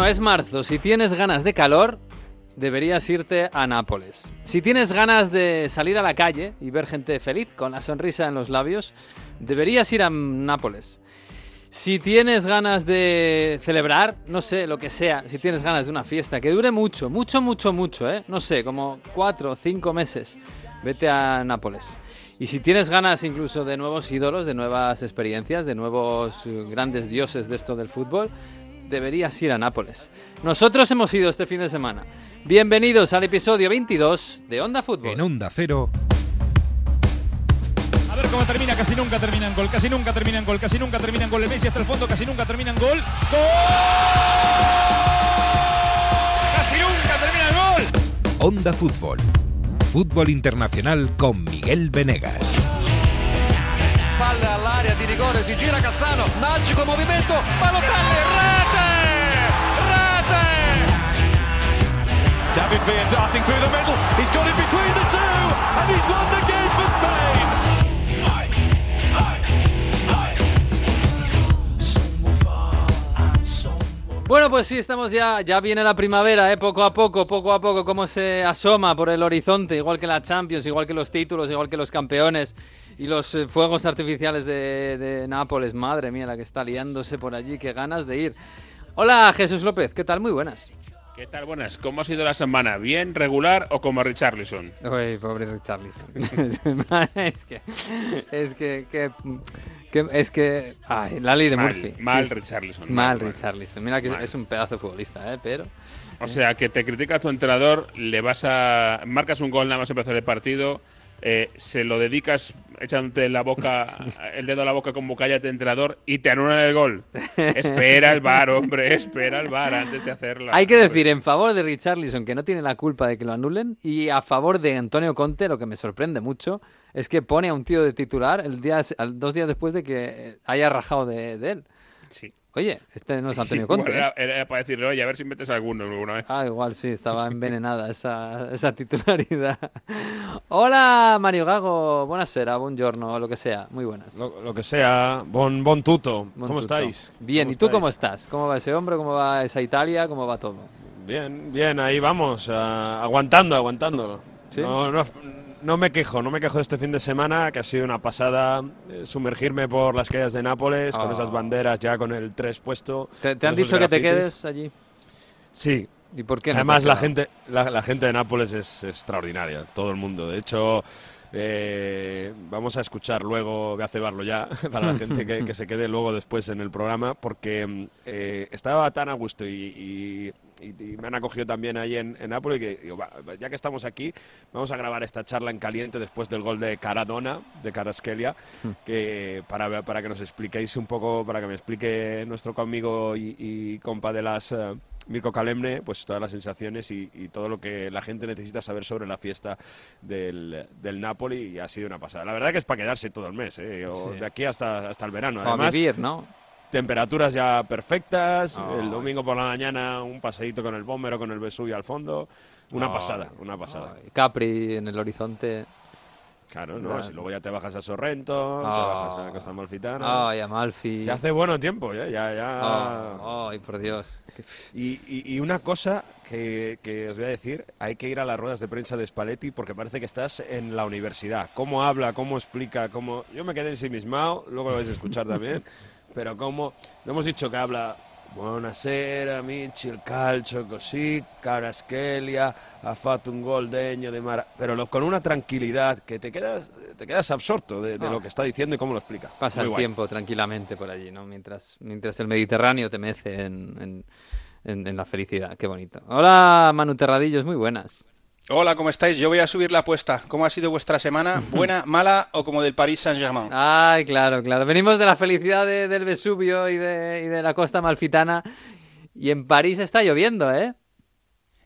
Bueno, es marzo. Si tienes ganas de calor, deberías irte a Nápoles. Si tienes ganas de salir a la calle y ver gente feliz con la sonrisa en los labios, deberías ir a Nápoles. Si tienes ganas de celebrar, no sé, lo que sea, si tienes ganas de una fiesta que dure mucho, mucho, mucho, mucho, ¿eh? No sé, como cuatro o cinco meses, vete a Nápoles. Y si tienes ganas incluso de nuevos ídolos, de nuevas experiencias, de nuevos eh, grandes dioses de esto del fútbol, deberías ir a Nápoles. Nosotros hemos ido este fin de semana. Bienvenidos al episodio 22 de Onda Fútbol. En Onda Cero. A ver cómo termina, casi nunca terminan gol, casi nunca terminan gol, casi nunca terminan gol. El Messi hasta el fondo, casi nunca terminan gol. ¡Gol! ¡Casi nunca terminan gol! Onda Fútbol. Fútbol internacional con Miguel Venegas. Palla all'area di rigore, si gira Cassano, magico movimento, Balotelli, David Villa darting through the middle. He's got it between the two, and he's won the game for Spain. Bueno, pues sí, estamos ya, ya viene la primavera, ¿eh? poco a poco, poco a poco, cómo se asoma por el horizonte, igual que la Champions, igual que los títulos, igual que los campeones y los eh, fuegos artificiales de, de Nápoles. Madre mía, la que está liándose por allí, qué ganas de ir. Hola, Jesús López, ¿qué tal? Muy buenas. ¿Qué tal? Buenas. ¿Cómo ha sido la semana? ¿Bien, regular o como Richarlison? Uy, pobre Richarlison. es que, es que, que- que- es que, ay, la ley de Mal, Murphy. mal Sí, Richarlison, Mal, mal. Richarlison. Mira que Mal. es un pedazo de futbolista, ¿eh? Pero... O sea, que te critica tu entrenador, le vas a. marcas un gol nada más empezar el partido, eh, se lo dedicas echándote la boca, el dedo a la boca como cállate entrenador y te anulan el gol. espera el bar, hombre, espera el bar antes de hacerlo. Hay que decir en favor de Richarlison que no tiene la culpa de que lo anulen y a favor de Antonio Conte, lo que me sorprende mucho, es que pone a un tío de titular el día, dos días después de que haya rajado de, de él. Sí. Oye, este no es Antonio Conte. ¿eh? era, era para decirle, oye, a ver si metes alguno alguna vez. Ah, igual sí, estaba envenenada esa, esa titularidad. Hola, Mario Gago. Buonasera, buongiorno, lo que sea. Muy buenas. Lo, lo que sea, bon, bon tuto. Buen ¿Cómo tuto. estáis? Bien, ¿Cómo ¿y tú cómo estáis? estás? ¿Cómo va ese hombre? ¿Cómo va esa Italia? ¿Cómo va todo? Bien, bien, ahí vamos, ah, aguantando, aguantando. ¿Sí? No, no, no me quejo, no me quejo de este fin de semana, que ha sido una pasada eh, sumergirme por las calles de Nápoles, con Ah. esas banderas ya con el 3 puesto. ¿Te, han dicho que te quedes allí? Sí. ¿Y por qué no Además, la gente, la, la gente de Nápoles es extraordinaria, todo el mundo. De hecho, eh, vamos a escuchar luego, voy a cebarlo ya, para la gente que, que se quede luego después en el programa, porque mm, eh, estaba tan a gusto y, y- y- y me han acogido también ahí en, en Nápoles que digo, "Va, ya que estamos aquí, vamos a grabar esta charla en caliente después del gol de Caradona, de Caraskelia, que para, para que nos expliquéis un poco, para que me explique nuestro conmigo y, y compa de las... eh, Mirko Kalemne, pues todas las sensaciones y, y todo lo que la gente necesita saber sobre la fiesta del, del Napoli y ha sido una pasada. La verdad que es para quedarse todo el mes, ¿eh? O Sí. de aquí hasta, hasta el verano. O a Además, vivir, ¿no? Temperaturas ya perfectas, Ay. el domingo por la mañana un paseíto con el Bomber o con el Vesubio al fondo. Una Ay. pasada, una pasada. Ay, Capri en el horizonte. Claro, ¿no? Claro. Si luego ya te bajas a Sorrento, te Ah. bajas a Costa Amalfitana. Ay, Amalfi. Ya hace bueno tiempo, ya, ya, ya. Ay, por Dios. Y, y- y una cosa que, que os voy a decir, hay que ir a las ruedas de prensa de Spalletti porque parece que estás en la universidad. Cómo habla, cómo explica, cómo... Yo me quedé ensimismado, luego lo vais a escuchar también, pero cómo... No hemos dicho que habla... Buonasera, amici, il calcio così, Caraschelia, ha fatto un gol degno de Mara... Pero lo- con una tranquilidad que te quedas, te quedas absorto de, de Ah. lo que está diciendo y cómo lo explica. Pasa Muy el guay. tiempo tranquilamente por allí, ¿no? Mientras, mientras el Mediterráneo te mece en, en- en- en la felicidad. Qué bonito. Hola, Manu Terradillos, muy buenas. Hola, ¿cómo estáis? Yo voy a subir la apuesta. ¿Cómo ha sido vuestra semana? ¿Buena, mala o como del Paris Saint-Germain? Ay, claro, claro. Venimos de la felicidad de- del Vesubio y de, y de la costa malfitana. Y en París está lloviendo, ¿eh?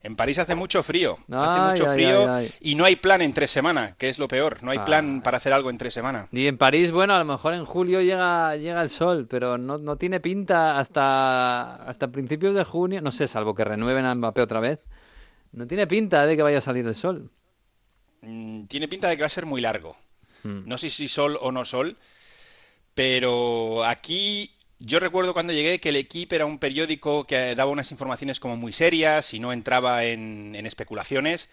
En París hace mucho frío. Ay, hace mucho ay, frío ay, y no hay plan en tres semanas, que es lo peor. No hay Ah. plan para hacer algo en tres semanas. Y en París, bueno, a lo mejor en julio llega, llega el sol, pero no, no tiene pinta hasta, hasta principios de junio. No sé, salvo que renueven a Mbappé otra vez. No tiene pinta de que vaya a salir el sol. Mm, Tiene pinta de que va a ser muy largo. Hmm. No sé si sol o no sol, pero aquí Yo recuerdo cuando llegué que el equipo era un periódico que daba unas informaciones como muy serias y no entraba en, en especulaciones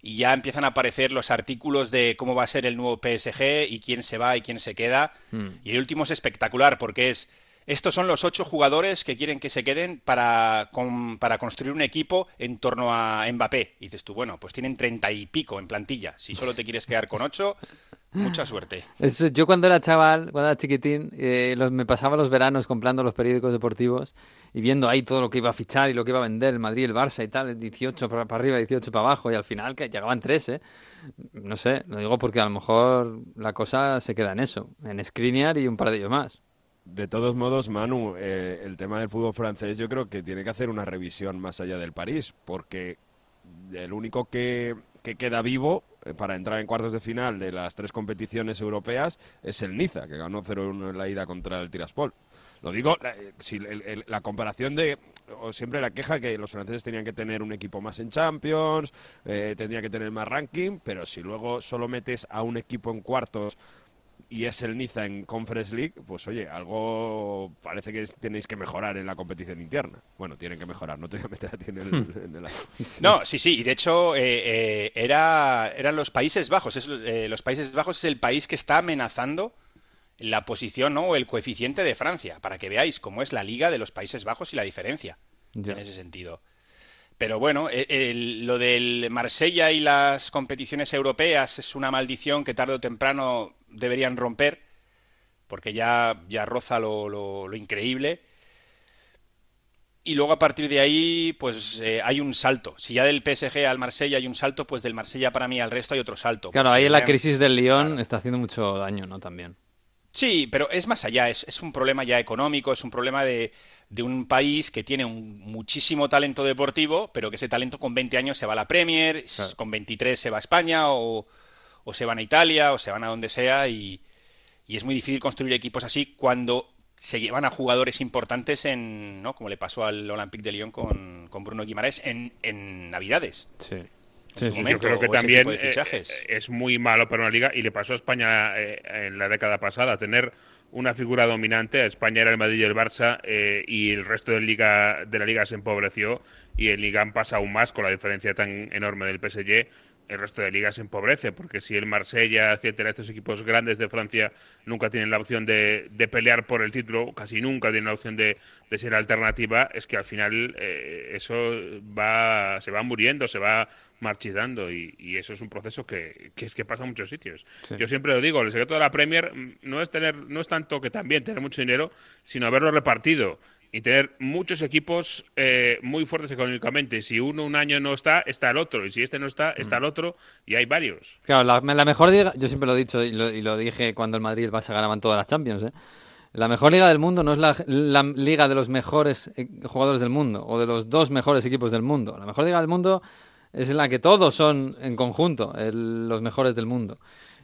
y ya empiezan a aparecer los artículos de cómo va a ser el nuevo PSG y quién se va y quién se queda. Hmm. Y el último es espectacular porque es, estos son los ocho jugadores que quieren que se queden para, con- para construir un equipo en torno a Mbappé. Y dices tú, bueno, pues tienen treinta y pico en plantilla. Si solo te quieres quedar con ocho, mucha suerte. Eso, yo cuando era chaval, cuando era chiquitín, eh, los- me pasaba los veranos comprando los periódicos deportivos y viendo ahí todo lo que iba a fichar y lo que iba a vender el Madrid, el Barça y tal, 18 para, arriba, 18 para abajo y al final que llegaban tres, ¿eh? No sé, lo digo porque a lo mejor la cosa se queda en eso, en Skriniar y un par de ellos más. De todos modos, Manu, eh, el tema del fútbol francés yo creo que tiene que hacer una revisión más allá del París, porque el único que, que queda vivo eh, para entrar en cuartos de final de las tres competiciones europeas es el Niza, que ganó 0-1 en la ida contra el Tiraspol. Lo digo, la, eh, si la comparación de o siempre la queja que los franceses tenían que tener un equipo más en Champions, eh, tendría que tener más ranking, pero si luego solo metes a un equipo en cuartos y es el Niza en Conference League, pues oye, algo parece que tenéis que mejorar en la competición interna. Bueno, tienen que mejorar, no te voy a meter a ti en el... en el- No, sí, sí, y de hecho eh, eh, era, eran los Países Bajos. Es, eh, los Países Bajos es el país que está amenazando la posición ¿no? o el coeficiente de Francia, para que veáis cómo es la liga de los Países Bajos y la diferencia en ese sentido. Pero bueno, el- lo del Marsella y las competiciones europeas es una maldición que tarde o temprano deberían romper, porque ya, ya roza lo, lo- lo increíble. Y luego a partir de ahí, pues eh, hay un salto. Si ya del PSG al Marsella hay un salto, pues del Marsella para mí al resto hay otro salto. Claro, ahí la crisis del Lyon Claro. está haciendo mucho daño, ¿no? También. Sí, pero es más allá, es, es un problema ya económico, es un problema de, de un país que tiene un, muchísimo talento deportivo, pero que ese talento con 20 años se va a la Premier, Claro. con 23 se va a España o, o se van a Italia o se van a donde sea y, y es muy difícil construir equipos así cuando se llevan a jugadores importantes en, ¿no? Como le pasó al Olympique de Lyon con, con Bruno Guimaraes en, en Navidades. Sí. en Sí, su sí. Yo momento, creo que también eh, eh, es muy malo para una liga y le pasó a España eh, en la década pasada tener una figura dominante. España era el Madrid y el Barça eh, y el resto de, liga, de la liga se empobreció y el Liga pasa aún más con la diferencia tan enorme del PSG. El resto de ligas se empobrece porque si el Marsella, etcétera, estos equipos grandes de Francia nunca tienen la opción de, de pelear por el título, casi nunca tienen la opción de, de ser alternativa, es que al final eh, eso va se va muriendo, se va marchitando y, y eso es un proceso que, que es que pasa en muchos sitios. Sí. Yo siempre lo digo, el secreto de la Premier mm, no es tener no es tanto que también tener mucho dinero, sino haberlo repartido y tener muchos equipos eh, muy fuertes económicamente. Si uno un año no está, está el otro. Y si este no está, está el otro. Y hay varios. Claro, la, la mejor liga, yo siempre lo he dicho y lo, y lo dije cuando el Madrid y el Barça ganaban todas las Champions, ¿eh? La mejor liga del mundo no es la, la liga de los mejores eh, jugadores del mundo o de los dos mejores equipos del mundo. La mejor liga del mundo es en la que todos son en conjunto el- los mejores del mundo.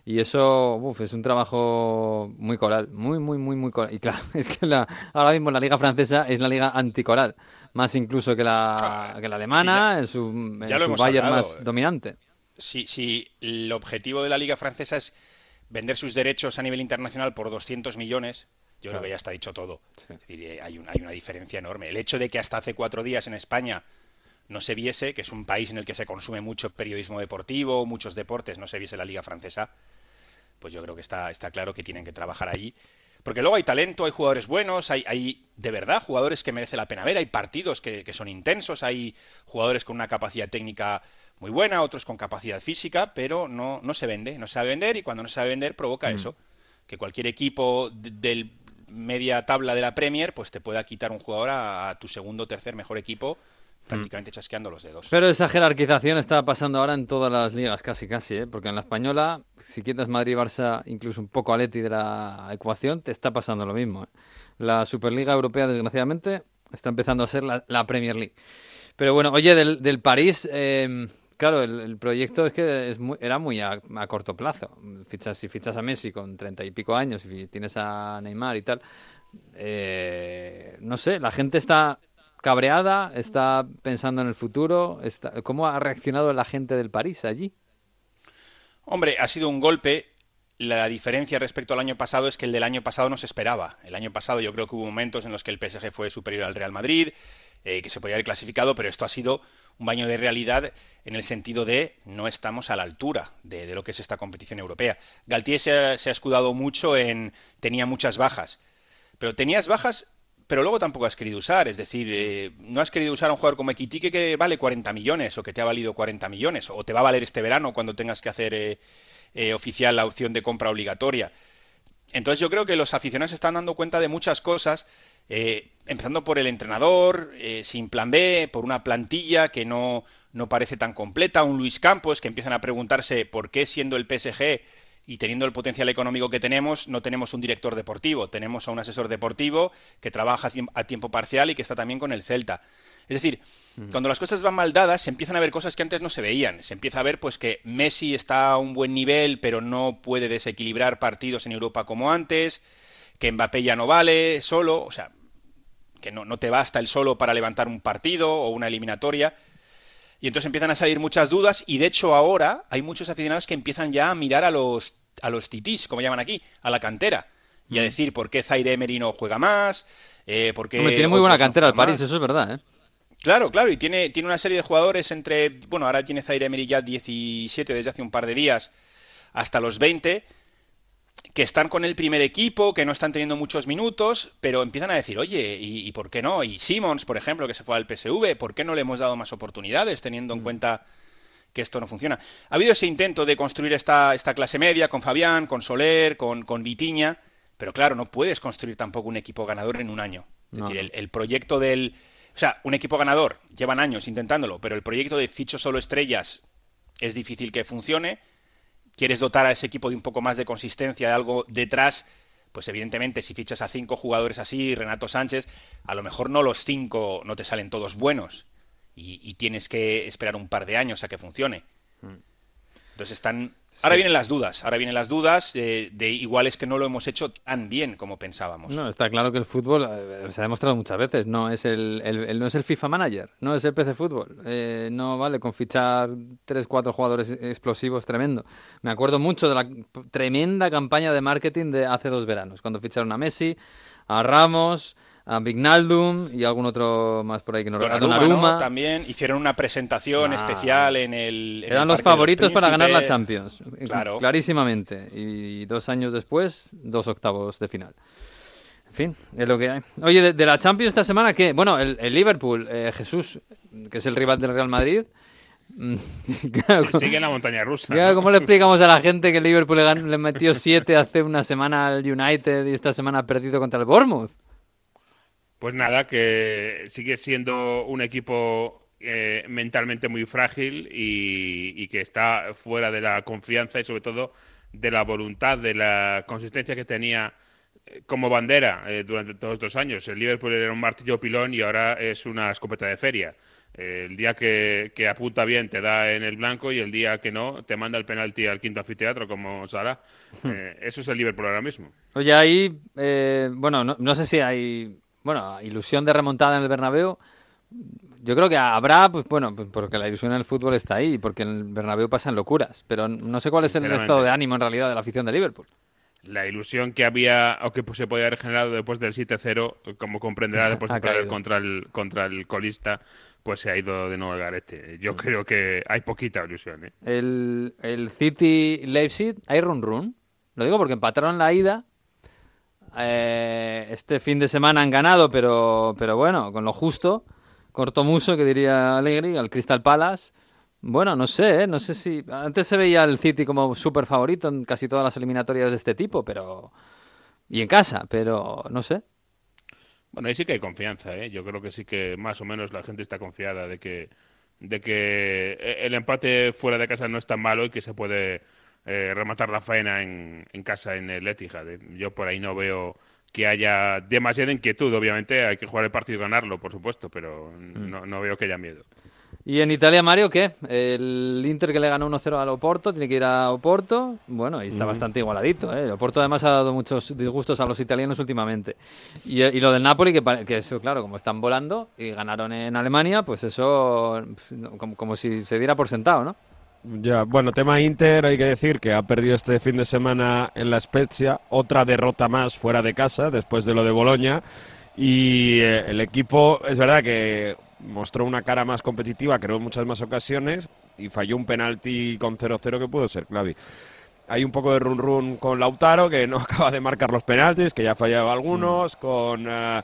Y eso uf, es un trabajo muy coral, muy, muy, muy, muy coral. Y claro, es que la, ahora mismo la liga francesa es la liga anticoral, más incluso que la, Ah, que la alemana, sí, en su, en Bayern hablado, más eh. dominante. si, si el objetivo de la Liga Francesa es vender sus derechos a nivel internacional por 200 millones, yo creo que ya está dicho todo. Sí. Es decir, eh, hay, un- hay una diferencia enorme. El hecho de que hasta hace cuatro días en España no se viese, que es un país en el que se consume mucho periodismo deportivo, muchos deportes, no se viese la Liga Francesa, pues yo creo que está, está claro que tienen que trabajar allí. Porque luego hay talento, hay jugadores buenos, hay, hay de verdad jugadores que merece la pena ver, hay partidos que, que son intensos, hay jugadores con una capacidad técnica muy buena, otros con capacidad física, pero no, no se vende, no se sabe vender y cuando no se sabe vender provoca eso, que cualquier equipo de- del media tabla de la Premier pues te pueda quitar un jugador a, a tu segundo o tercer mejor equipo prácticamente chasqueando los dedos. Pero esa jerarquización está pasando ahora en todas las ligas, casi, casi, ¿eh? Porque en la española, si quitas Madrid, Barça, incluso un poco Aleti de la ecuación, te está pasando lo mismo. ¿eh? La Superliga Europea, desgraciadamente, está empezando a ser la, Premier League. Pero bueno, oye, del, del París, eh, claro, el, proyecto es que es muy- era muy a, a corto plazo. Fichas, si fichas a Messi con treinta y pico años y tienes a Neymar y tal, eh, no sé, la gente está cabreada, está pensando en el futuro. Está, ¿Cómo ha reaccionado la gente del París allí? Hombre, ha sido un golpe la diferencia respecto al año pasado es que el del año pasado no se esperaba. El año pasado yo creo que hubo momentos en los que el PSG fue superior al Real Madrid, eh, que se podía haber clasificado, pero esto ha sido un baño de realidad en el sentido de no estamos a la altura de, lo que es esta competición europea. Galtier se ha, escudado mucho en tenía muchas bajas, pero tenías bajas pero luego tampoco has querido usar. Es decir, eh, no has querido usar a un jugador como Equitique que vale 40 millones o que te ha valido 40 millones o te va a valer este verano cuando tengas que hacer eh, eh, oficial la opción de compra obligatoria. Entonces yo creo que los aficionados están dando cuenta de muchas cosas, empezando por el entrenador, sin plan B, por una plantilla que no, no parece tan completa, un Luis Campos que empiezan a preguntarse por qué siendo el PSG y teniendo el potencial económico que tenemos, no tenemos un director deportivo, tenemos a un asesor deportivo que trabaja a tiempo parcial y que está también con el Celta. Es decir, mm. cuando las cosas van mal dadas, se empiezan a ver cosas que antes no se veían. Se empieza a ver pues que Messi está a un buen nivel, pero no puede desequilibrar partidos en Europa como antes, que Mbappé ya no vale solo, o sea, que no, no te basta el solo para levantar un partido o una eliminatoria. Y entonces empiezan a salir muchas dudas y de hecho ahora hay muchos aficionados que empiezan ya a mirar a los a los titís, como llaman aquí, a la cantera. Y a mm. decir por qué Zaire Emery no juega más, eh, por tiene muy buena cantera el París, eso es verdad, ¿eh? Claro, claro, y tiene, tiene una serie de jugadores entre, bueno, ahora tiene Zaire Emery ya 17 desde hace un par de días, hasta los 20, que están con el primer equipo, que no están teniendo muchos minutos, pero empiezan a decir, oye, ¿y, por qué no? Y Simmons, por ejemplo, que se fue al PSV, ¿por qué no le hemos dado más oportunidades teniendo en mm. cuenta que esto no funciona. Ha habido ese intento de construir esta, esta clase media con Fabián, con Soler, con, con Vitiña, pero claro, no puedes construir tampoco un equipo ganador en un año. Es decir, el, proyecto del... O sea, un equipo ganador, llevan años intentándolo, pero el proyecto de ficho solo estrellas es difícil que funcione. Quieres dotar a ese equipo de un poco más de consistencia, de algo detrás, pues evidentemente si fichas a cinco jugadores así, Renato Sánchez, a lo mejor no los cinco no te salen todos buenos y, tienes que esperar un par de años a que funcione. Mm. Entonces están... Ahora vienen las dudas, ahora vienen las dudas de, igual es que no lo hemos hecho tan bien como pensábamos. No, está claro que el fútbol eh, se ha demostrado muchas veces, no es el, no es el FIFA Manager, no es el PC Fútbol, eh, no vale con fichar tres, cuatro jugadores explosivos tremendo. Me acuerdo mucho de la tremenda campaña de marketing de hace dos veranos, cuando ficharon a Messi, a Ramos, a Vignaldum y algún otro más por ahí que no recuerdo. También hicieron una presentación especial en el. Eran los favoritos para ganar la Champions. Claro. Clarísimamente. Y dos años después, dos octavos de final. En fin, es lo que hay. Oye, de, la Champions esta semana, ¿qué? Bueno, el, Liverpool, eh, Jesús, que es el rival del Real Madrid. Sigue en la montaña rusa. ¿Cómo le explicamos a la gente que el Liverpool le, le metió siete hace una semana al United y esta semana ha perdido contra el Bournemouth? Pues nada, que sigue siendo un equipo eh, mentalmente muy frágil y, que está fuera de la confianza y sobre todo de la voluntad, de la consistencia que tenía eh, como bandera eh, durante todos estos años. El Liverpool era un martillo pilón y ahora es una escopeta de feria. el día que, apunta bien te da en el blanco y el día que no te manda el penalti al quinto anfiteatro como Sara. Hmm. eso es el Liverpool ahora mismo. Oye, ahí, bueno, no sé si hay bueno, ilusión de remontada en el Bernabéu, yo creo que habrá, pues bueno, pues porque la ilusión en el fútbol está ahí, porque en el Bernabéu pasan locuras, pero no sé cuál es el estado de ánimo en realidad de la afición de Liverpool. La ilusión que había o que se podía haber generado después del 7-0, como comprenderá después de perder contra el, contra el colista, pues se ha ido de nuevo al garete. Yo creo que hay poquita ilusión. ¿eh? El, el City Leipzig, hay run run. Lo digo porque empataron la ida eh, este fin de semana han ganado, pero, pero bueno, con lo justo. Corto muso, que diría Allegri, al Crystal Palace. Bueno, no sé, ¿eh? no sé si... Antes se veía el City como súper favorito en casi todas las eliminatorias de este tipo, pero... Y en casa, pero no sé. Bueno, ahí sí que hay confianza, ¿eh? Yo creo que sí que más o menos la gente está confiada de que, de que el empate fuera de casa no es tan malo y que se puede eh, rematar la faena en, casa en el Etihad. Yo por ahí no veo que haya demasiada inquietud. Obviamente hay que jugar el partido y ganarlo, por supuesto, pero mm. no, veo que haya miedo. ¿Y en Italia, Mario, qué? El Inter que le ganó 1-0 al Oporto, tiene que ir a Oporto. Bueno, y está mm. bastante igualadito. ¿eh? El Oporto además ha dado muchos disgustos a los italianos últimamente. Y, lo del Napoli, que, que, eso, claro, como están volando y ganaron en Alemania, pues eso como, como si se diera por sentado, ¿no? Ya, bueno, tema Inter, hay que decir que ha perdido este fin de semana en la Spezia, otra derrota más fuera de casa después de lo de Boloña y eh, el equipo es verdad que mostró una cara más competitiva, creo en muchas más ocasiones y falló un penalti con 0-0 que pudo ser clave. Hay un poco de run run con Lautaro que no acaba de marcar los penaltis, que ya ha fallado algunos, con eh,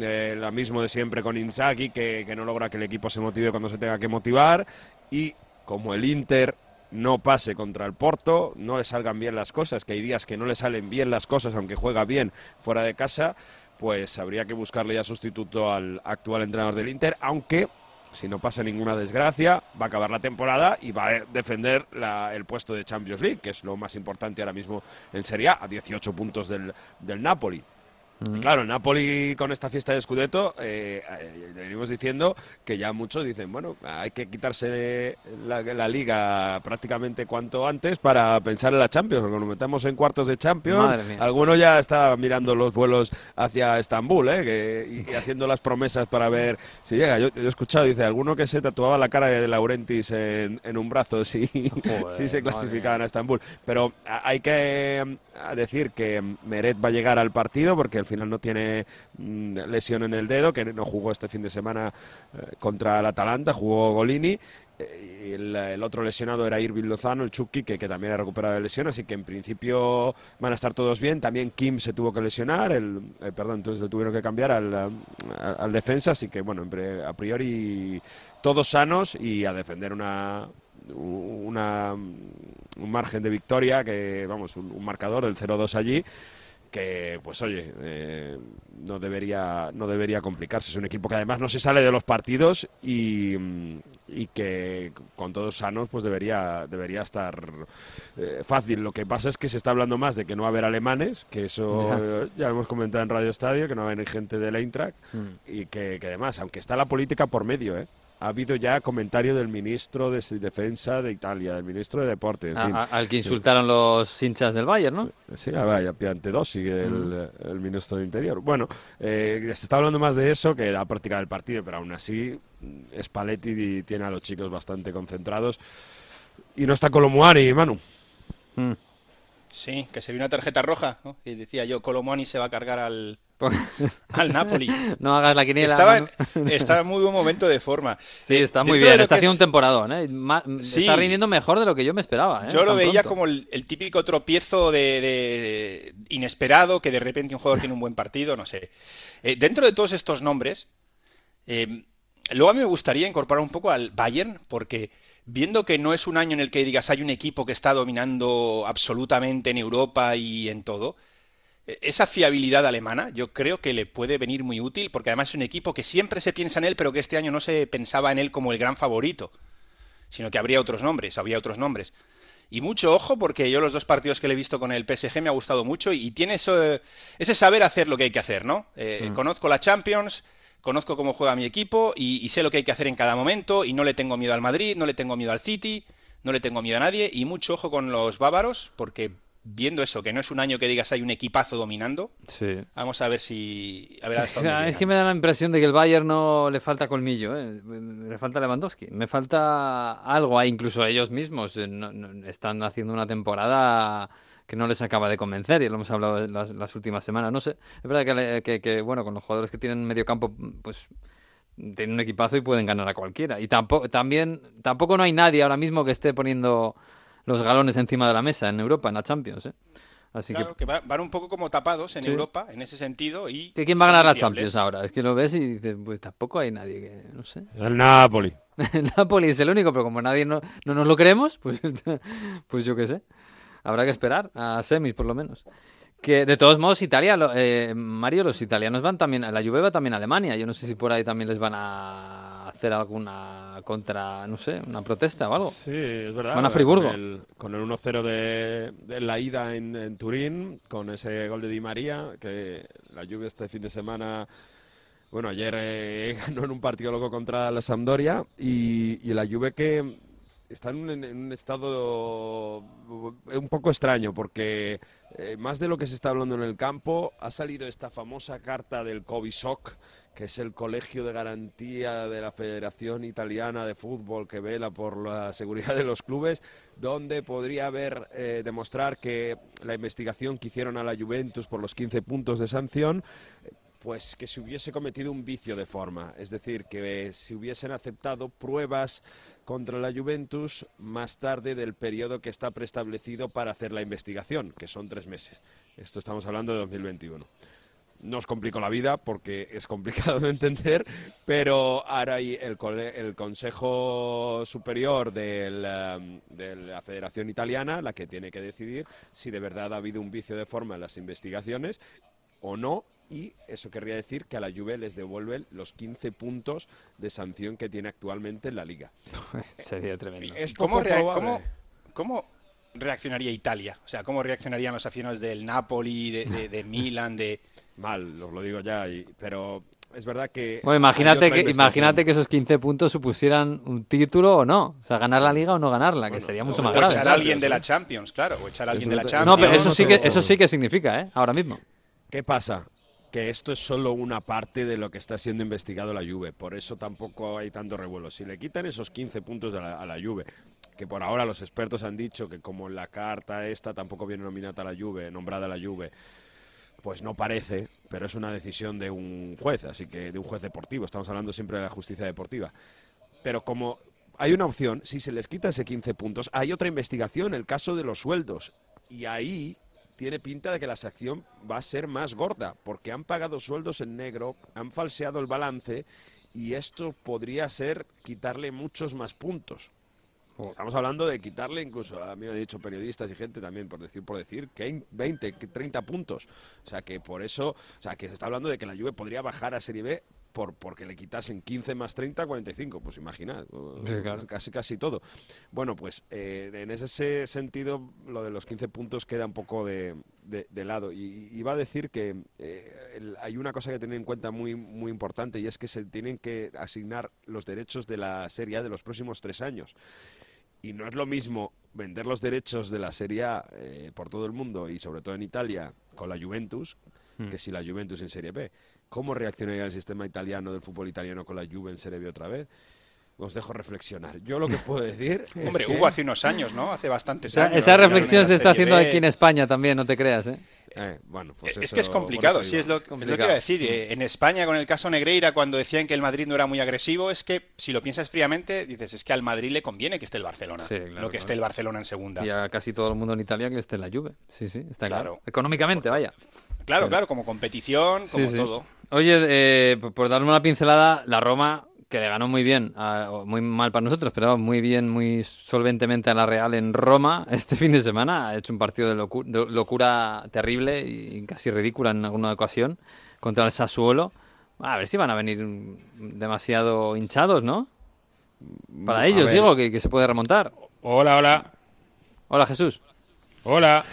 eh, lo mismo de siempre con Inzaghi que, que no logra que el equipo se motive cuando se tenga que motivar y como el Inter no pase contra el Porto, no le salgan bien las cosas, que hay días que no le salen bien las cosas, aunque juega bien fuera de casa, pues habría que buscarle ya sustituto al actual entrenador del Inter, aunque si no pasa ninguna desgracia, va a acabar la temporada y va a defender la- el puesto de Champions League, que es lo más importante ahora mismo en Serie A, a 18 puntos del, del Napoli. Y claro, Napoli con esta fiesta de Scudetto, eh, eh, venimos diciendo que ya muchos dicen, bueno, hay que quitarse la, la liga prácticamente cuanto antes para pensar en la Champions, porque nos metemos en cuartos de Champions. Alguno ya está mirando los vuelos hacia Estambul ¿eh? que- y, y haciendo las promesas para ver si llega. Yo, yo he escuchado, dice, alguno que se tatuaba la cara de Laurentis en, en un brazo si, si se clasificaban a Estambul. Pero hay que mm, decir que Meret va a llegar al partido porque al final no tiene mm, lesión en el dedo, que no jugó este fin de semana eh, contra el Atalanta, jugó Golini. eh, el, otro lesionado era Irving Lozano, el Chucky, que, que también ha recuperado de lesión, así que en principio van a estar todos bien. También Kim se tuvo que lesionar, el, eh, perdón, entonces lo tuvieron que cambiar al, um, al- defensa, así que bueno, a priori todos sanos y a defender una, una, un margen de victoria, que vamos, un marcador, el 0-2 allí, que pues oye, eh, no, debería, no debería complicarse. Es un equipo que además no se sale de los partidos y, mm, y que con todos sanos pues debería, debería estar eh, fácil. Lo que pasa es que se está hablando más de que no va a haber alemanes, que eso eh, ya lo hemos comentado en Radio Estadio, que no va a haber gente del Eintracht y que, que además, aunque está la política por medio, ¿eh? Ha habido ya comentario del ministro de Defensa de Italia, del ministro de Deporte, en A- fin. a- al que insultaron los hinchas del Bayern, ¿no? Sí, ah, vaya, Piantedosi, el, el ministro de Interior. Bueno, eh, se está hablando más de eso que de la práctica del partido, pero aún así mm, Spalletti tiene a los chicos bastante concentrados. Y no está Colomuani, Manu. Sí, que se vio una tarjeta roja, ¿no? Y decía yo, Colomani se va a cargar al, al Napoli. No hagas la quiniela. Estaba, en- muy buen momento de forma. Sí, Eh, está muy bien. Está haciendo es- un temporadón, ¿eh? Sí. Está rindiendo mejor de lo que yo me esperaba, ¿eh? Yo lo Tan veía pronto. como el, el típico tropiezo de, de- inesperado, que de repente un jugador tiene un buen partido, no sé. Eh, dentro de todos estos nombres, luego a mí me gustaría incorporar un poco al Bayern, porque viendo que no es un año en el que digas hay un equipo que está dominando absolutamente en Europa y en todo, esa fiabilidad alemana yo creo que le puede venir muy útil, porque además es un equipo que siempre se piensa en él, pero que este año no se pensaba en él como el gran favorito, sino que habría otros nombres, había otros nombres. Y mucho ojo, porque yo los dos partidos que le he visto con el PSG me ha gustado mucho y tiene eso- ese saber hacer lo que hay que hacer, ¿no? Eh, Conozco la Champions, conozco cómo juega mi equipo y, y sé lo que hay que hacer en cada momento y no le tengo miedo al Madrid, no le tengo miedo al City, no le tengo miedo a nadie y mucho ojo con los bávaros, porque viendo eso, que no es un año que digas hay un equipazo dominando, Sí. vamos a ver si... A ver hasta dónde es llegan. que me da la impresión de que el Bayern no le falta colmillo, ¿eh? le falta Lewandowski, me falta algo, ahí incluso ellos mismos eh, no- no- están haciendo una temporada que no les acaba de convencer y lo hemos hablado las, las últimas semanas, no sé, es verdad que- que, bueno, con los jugadores que tienen medio campo, pues tienen un equipazo y pueden ganar a cualquiera y tampoco, también, tampoco no hay nadie ahora mismo que esté poniendo los galones encima de la mesa en Europa, en la Champions, ¿eh? Así Claro, que que va- van un poco como tapados en Sí. Europa en ese sentido y... ¿Que ¿Quién va a ganar la fiables. Champions ahora? Es que lo ves y dices, pues tampoco hay nadie que, no sé. El Napoli. El Napoli es el único, pero como nadie no, no nos lo creemos, pues, pues yo qué sé. Habrá que esperar a semis por lo menos. Que de todos modos Italia, lo- eh, Mario, los italianos van también, la Juve va también a Alemania. Yo no sé si por ahí también les van a hacer alguna contra, no sé, una protesta o algo. Sí, es verdad. Van a Friburgo. Con el, el 1-0 de, de la ida en, en Turín, con ese gol de Di María, que la lluvia este fin de semana... Bueno, ayer eh, ganó en un partido loco contra la Sampdoria y, y la Juve que está en un, en un estado un poco extraño porque eh, más de lo que se está hablando en el campo ha salido esta famosa carta del Shock que es el colegio de garantía de la Federación Italiana de Fútbol que vela por la seguridad de los clubes, donde podría haber eh, demostrar que la investigación que hicieron a la Juventus por los 15 puntos de sanción pues que se hubiese cometido un vicio de forma, es decir, que se hubiesen aceptado pruebas contra la Juventus más tarde del periodo que está preestablecido para hacer la investigación, que son tres meses. Esto estamos hablando de 2021. No os complico la vida porque es complicado de entender, pero ahora el, el Consejo Superior del, um, de la Federación Italiana la que tiene que decidir si de verdad ha habido un vicio de forma en las investigaciones o no y eso querría decir que a la Juve les devuelven los 15 puntos de sanción que tiene actualmente en la liga. Sería tremendo. ¿Y cómo, cómo, reaccionaría Italia? O sea, ¿cómo reaccionarían los aficionados del Napoli, de, de, Milan, de... Mal, os lo digo ya, pero es verdad que... Bueno, imagínate que, imagínate que esos 15 puntos supusieran un título o no. O sea, ganar la Liga o no ganarla, que sería mucho más grave. O echar a alguien de la Champions, claro. O echar a alguien de la Champions. No, pero eso sí que, eso sí que significa, ¿eh? Ahora mismo. ¿Qué pasa? Que esto es solo una parte de lo que está siendo investigado la Juve, por eso tampoco hay tanto revuelo. Si le quitan esos 15 puntos a la, Juve, que por ahora los expertos han dicho que como en la carta esta tampoco viene nominada la Juve, nombrada la Juve, pues no parece, pero es una decisión de un juez, así que de un juez deportivo, estamos hablando siempre de la justicia deportiva. Pero como hay una opción, si se les quita ese 15 puntos, hay otra investigación, el caso de los sueldos, y ahí tiene pinta de que la sección va a ser más gorda, porque han pagado sueldos en negro, han falseado el balance y esto podría ser quitarle muchos más puntos. Estamos hablando de quitarle incluso, a mí me han dicho periodistas y gente también, por decir, por decir, que hay 20, 30 puntos. O sea que por eso, o sea que se está hablando de que la Juve podría bajar a Serie B por porque le quitasen 15 más 30, 45. Pues imaginad, casi casi todo. Bueno, pues eh, en ese sentido lo de los 15 puntos queda un poco de, de, lado. Y iba a decir que eh, hay una cosa que tener en cuenta muy, muy importante y es que se tienen que asignar los derechos de la Serie A de los próximos tres años. Y no es lo mismo vender los derechos de la Serie A eh, por todo el mundo y sobre todo en Italia con la Juventus hmm. que si la Juventus en Serie B. ¿Cómo reaccionaría el sistema italiano del fútbol italiano con la Juve en Serie B otra vez? Os dejo reflexionar. Yo lo que puedo decir. Hombre, hubo hace unos años, ¿no? Hace bastantes años. Esa reflexión se está haciendo aquí en España también, no te creas, ¿eh? eh bueno, pues es que es complicado, sí, es lo, que iba a decir. Eh, en España, con el caso Negreira, cuando decían que el Madrid no era muy agresivo, es que si lo piensas fríamente, dices, es que al Madrid le conviene que esté el Barcelona, lo que esté el Barcelona en segunda. Y a casi todo el mundo en Italia que esté en la Juve. Sí, sí, está claro. Económicamente, vaya. Claro, claro, como competición, como todo. Oye, eh, por darme una pincelada, la Roma, que le ganó muy bien, muy mal para nosotros, pero muy bien, muy solventemente a la Real en Roma este fin de semana, ha hecho un partido de, locura terrible y casi ridícula en alguna ocasión contra el Sassuolo. A ver si van a venir demasiado hinchados, ¿no? Para ellos, digo, que, se puede remontar. Hola, hola. Hola, Jesús. Hola.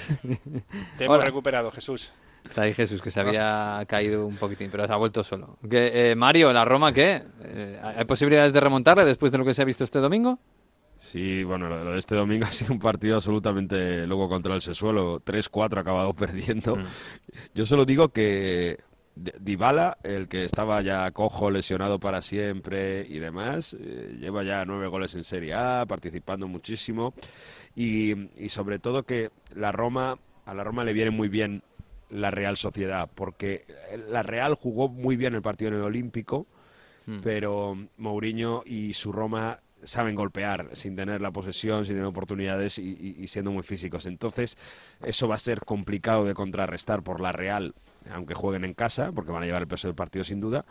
Te hemos recuperado, Jesús. Está ahí Jesús, que se había caído un poquitín, pero se ha vuelto solo. Eh, Mario, ¿la Roma qué? Eh, ¿Hay posibilidades de remontarle después de lo que se ha visto este domingo? Sí, bueno, lo de este domingo ha sido un partido absolutamente luego contra el Sesuelo. 3-4 acabado perdiendo. Mm. Yo solo digo que Dybala, el que estaba ya cojo, lesionado para siempre y demás, eh, lleva ya nueve goles en Serie A, participando muchísimo. Y, y sobre todo que la Roma, a la Roma le viene muy bien la Real Sociedad, porque la Real jugó muy bien el partido en el Olímpico, hmm. pero Mourinho y su Roma saben golpear sin tener la posesión, sin tener oportunidades y, siendo muy físicos. Entonces, eso va a ser complicado de contrarrestar por la Real, aunque jueguen en casa, porque van a llevar el peso del partido sin duda.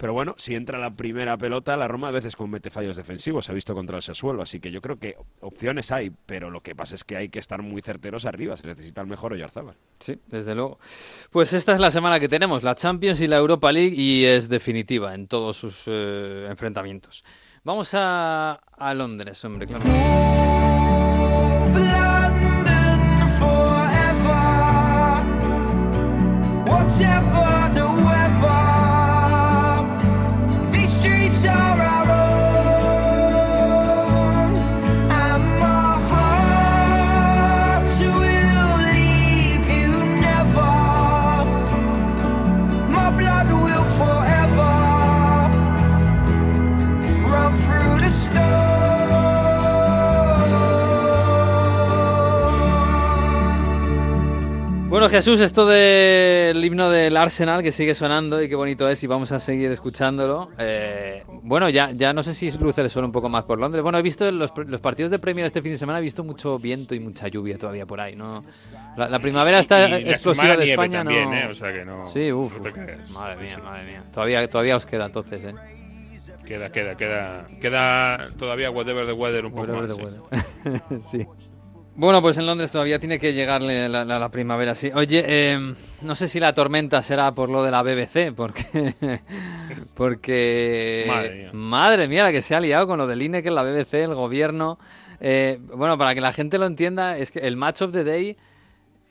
Pero bueno, si entra la primera pelota, la Roma a veces comete fallos defensivos, se ha visto contra el Sassuolo, así que yo creo que opciones hay, pero lo que pasa es que hay que estar muy certeros arriba, se necesita el mejor Oyarzábal. Sí, desde luego. Pues esta es la semana que tenemos, la Champions y la Europa League, y es definitiva en todos sus eh, enfrentamientos. Vamos a, a Londres, hombre, claro. will forever Jesús, esto del himno del Arsenal que sigue sonando y qué bonito es y vamos a seguir escuchándolo. Eh, bueno, ya, ya no sé si luce el sol un poco más por Londres. Bueno, he visto los, los partidos de Premier este fin de semana, he visto mucho viento y mucha lluvia todavía por ahí. ¿no? La, la primavera está Y- y la explosiva semana de nieve España. también, no... ¿eh? O sea que no- Sí, uff. madre mía, madre mía. Todavía, todavía os queda entonces, ¿eh? Queda, queda, queda, queda todavía whatever the weather un poco Whatever más. the weather. sí. Bueno, pues en Londres todavía tiene que llegarle la, la- la primavera, sí. Oye, eh, no sé si la tormenta será por lo de la BBC, porque... porque... Madre mía. Madre mía, la que se ha liado con lo del INE, que es la BBC, el gobierno... Eh, bueno, para que la gente lo entienda, es que el Match of the Day...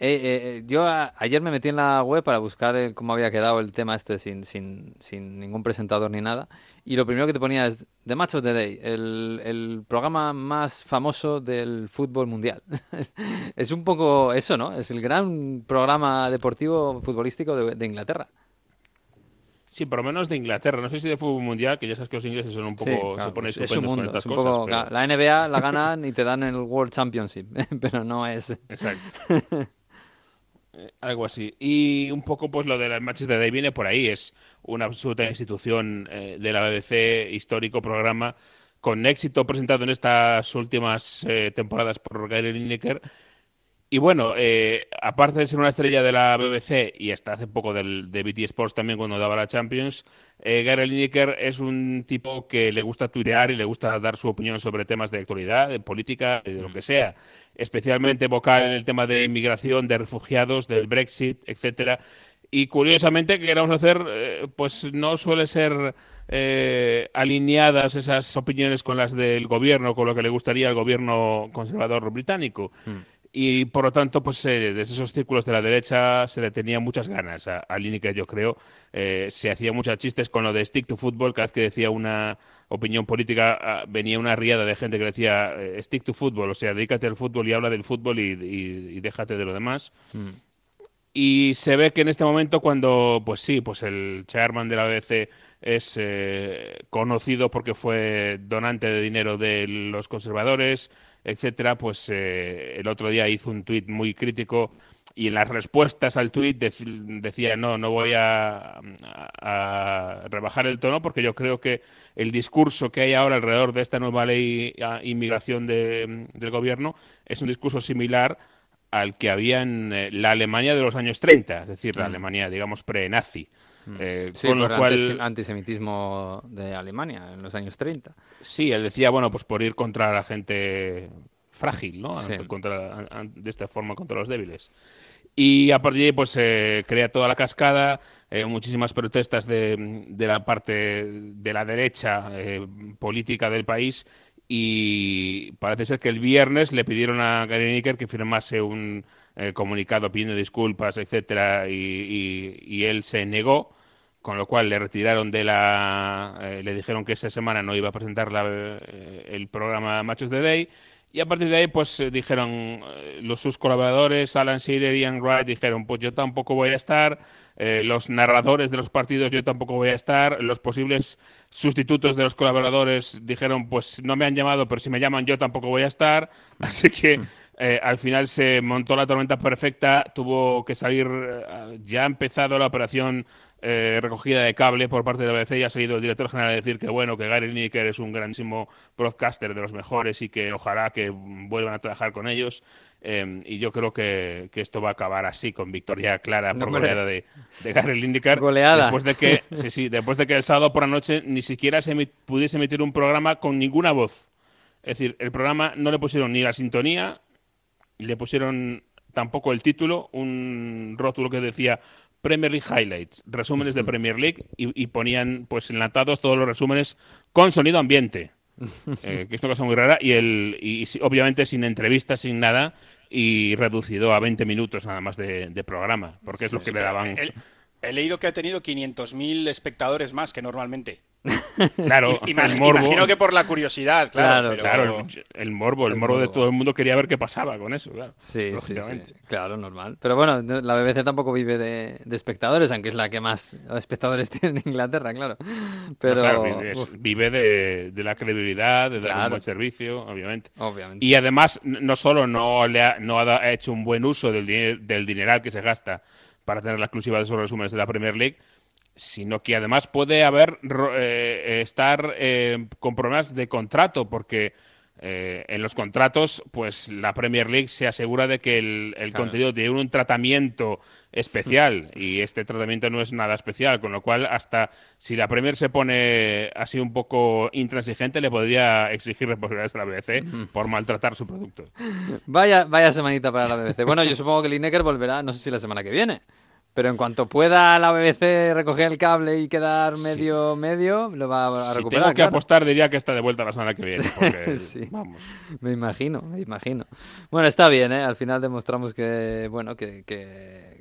eh, eh, yo a- ayer me metí en la web para buscar el- cómo había quedado el tema este sin, sin, sin ningún presentador ni nada. Y lo primero que te ponía es The Match of the Day, el, el programa más famoso del fútbol mundial. es un poco eso, ¿no? Es el gran programa deportivo futbolístico de, de Inglaterra. Sí, por lo menos de Inglaterra. No sé si de fútbol mundial, que ya sabes que los ingleses son un poco. Sí, claro, se ponen es, es su estupendos con mundo. estas es un cosas. poco- pero- La NBA la ganan y te dan el World Championship, pero no es... Exacto. Eh, Algo así. Y un poco, pues lo de las matches de Day viene por ahí. Es una absoluta institución eh, de la BBC, histórico programa, con éxito presentado en estas últimas eh, temporadas por Gary Lineker. Y bueno, eh, aparte de ser una estrella de la BBC y hasta hace poco del, de BT Sports también cuando daba la Champions, eh, Gary Lineker es un tipo que le gusta tuitear y le gusta dar su opinión sobre temas de actualidad, de política, de lo que sea. Especialmente vocal en el tema de inmigración, de refugiados, del Brexit, etcétera. Y curiosamente, que queramos hacer, eh, pues no suele ser eh, alineadas esas opiniones con las del gobierno, con lo que le gustaría al gobierno conservador británico. Y por lo tanto, pues eh, desde esos círculos de la derecha se le tenía muchas ganas a, a Lineker, yo creo. Eh, se hacía muchos chistes con lo de stick to football, cada vez que decía una opinión política ah, venía una riada de gente que decía eh, stick to football, o sea, dedícate al fútbol y habla del fútbol y, y- y déjate de lo demás. Y se ve que en este momento cuando, pues sí, pues el chairman de la BBC es eh, conocido porque fue donante de dinero de los conservadores, etcétera, pues eh, el otro día hizo un tuit muy crítico y en las respuestas al tuit dec- decía no, no voy a, a- a rebajar el tono porque yo creo que el discurso que hay ahora alrededor de esta nueva ley a inmigración de- del gobierno es un discurso similar al que había en eh, la Alemania de los años 30, es decir, la Alemania, digamos, pre-nazi. Eh, Mm. Sí, con por lo cual, antis- antisemitismo de Alemania en los años 30. sí, él decía, bueno, pues por ir contra la gente frágil, ¿no? Sí. Contra, de esta forma contra los débiles. Y a partir de ahí, pues se crea toda la cascada, eh, muchísimas protestas de, de la parte de la derecha eh, política del país y parece ser que el viernes le pidieron a Gary que firmase un eh, comunicado pidiendo disculpas, etcétera, y, y- y él se negó, con lo cual le retiraron de la, eh, le dijeron que esa semana no iba a presentar la- eh, el programa Machos de Day. Y a partir de ahí, pues eh, dijeron los sus colaboradores, Alan Shearer y Ian Wright, dijeron, pues yo tampoco voy a estar, los narradores de los partidos yo tampoco voy a estar, los posibles sustitutos de los colaboradores dijeron, pues no me han llamado, pero si me llaman yo tampoco voy a estar. Así que eh, al final se montó la tormenta perfecta, tuvo que salir, eh, ya ha empezado la operación eh, recogida de cable por parte de la BBC y ha salido el director general a decir que bueno, que Gary Lineker es un grandísimo broadcaster de los mejores y que ojalá que vuelvan a trabajar con ellos. Eh, y yo creo que, que esto va a acabar así, con victoria clara por goleada de, de Gary Lineker. Goleada. Después de que, sí, sí, después de que el sábado por la noche ni siquiera se pudiese emitir un programa con ninguna voz. Es decir, el programa no le pusieron ni la sintonía, le pusieron tampoco el título, un rótulo que decía Premier League Highlights, resúmenes de Premier League, y, y ponían pues enlatados todos los resúmenes con sonido ambiente, eh, que es una cosa muy rara, y, el, y obviamente sin entrevistas, sin nada, y reducido a 20 minutos nada más de, de programa, porque es lo que le daban. He, he leído que ha tenido 500.000 espectadores más que normalmente. Claro, Imag- el morbo. Imagino que por la curiosidad, claro. Claro, pero- Claro, el, el morbo, el, El morbo de todo el mundo quería ver qué pasaba con eso, claro. Sí, sí, lógicamente. sí. Claro, normal. Pero bueno, no- la BBC tampoco vive de, de espectadores, aunque es la que más espectadores tiene en Inglaterra, claro. Pero, No, claro, vive, es- vive de, de la credibilidad, de dar Claro. un buen servicio, obviamente. obviamente. Y además, no solo no, le ha, no ha hecho un buen uso del, diner- del dineral que se gasta para tener la exclusiva de esos resúmenes de la Premier League, sino que además puede haber ro- eh, estar eh, con problemas de contrato, porque eh, en los contratos, pues la Premier League se asegura de que el, el Claro. contenido tiene un tratamiento especial y este tratamiento no es nada especial, con lo cual hasta si la Premier se pone así un poco intransigente, le podría exigir responsabilidades a la BBC por maltratar su producto. Vaya, vaya semanita para la BBC. Bueno, yo supongo que Lineker volverá, no sé si la semana que viene. Pero en cuanto pueda la BBC recoger el cable y quedar medio medio, lo va a Si recuperar. tengo que claro. apostar, diría que está de vuelta la semana que viene. Porque, Sí. vamos. Me imagino, me imagino. Bueno, está bien, ¿eh? Al final demostramos que, bueno, que, que,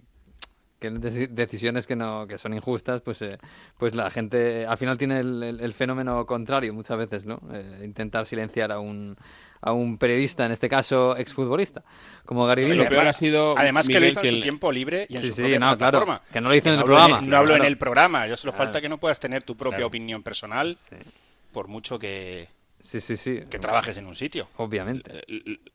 que deci- decisiones que no que son injustas, pues, eh, pues la gente al final tiene el, el- el fenómeno contrario muchas veces, ¿no? Eh, intentar silenciar a un, a un periodista, en este caso exfutbolista, como Gary Lo Lineker. peor ha sido, Además que lo hizo que en su el- tiempo libre y en Sí, su sí, propia no, claro, plataforma. que no lo hizo en el hablo programa, no hablo claro. en el programa. Yo solo Claro. falta que no puedas tener tu propia Claro. opinión personal por mucho que, Sí, sí, sí. que trabajes en un sitio. Obviamente.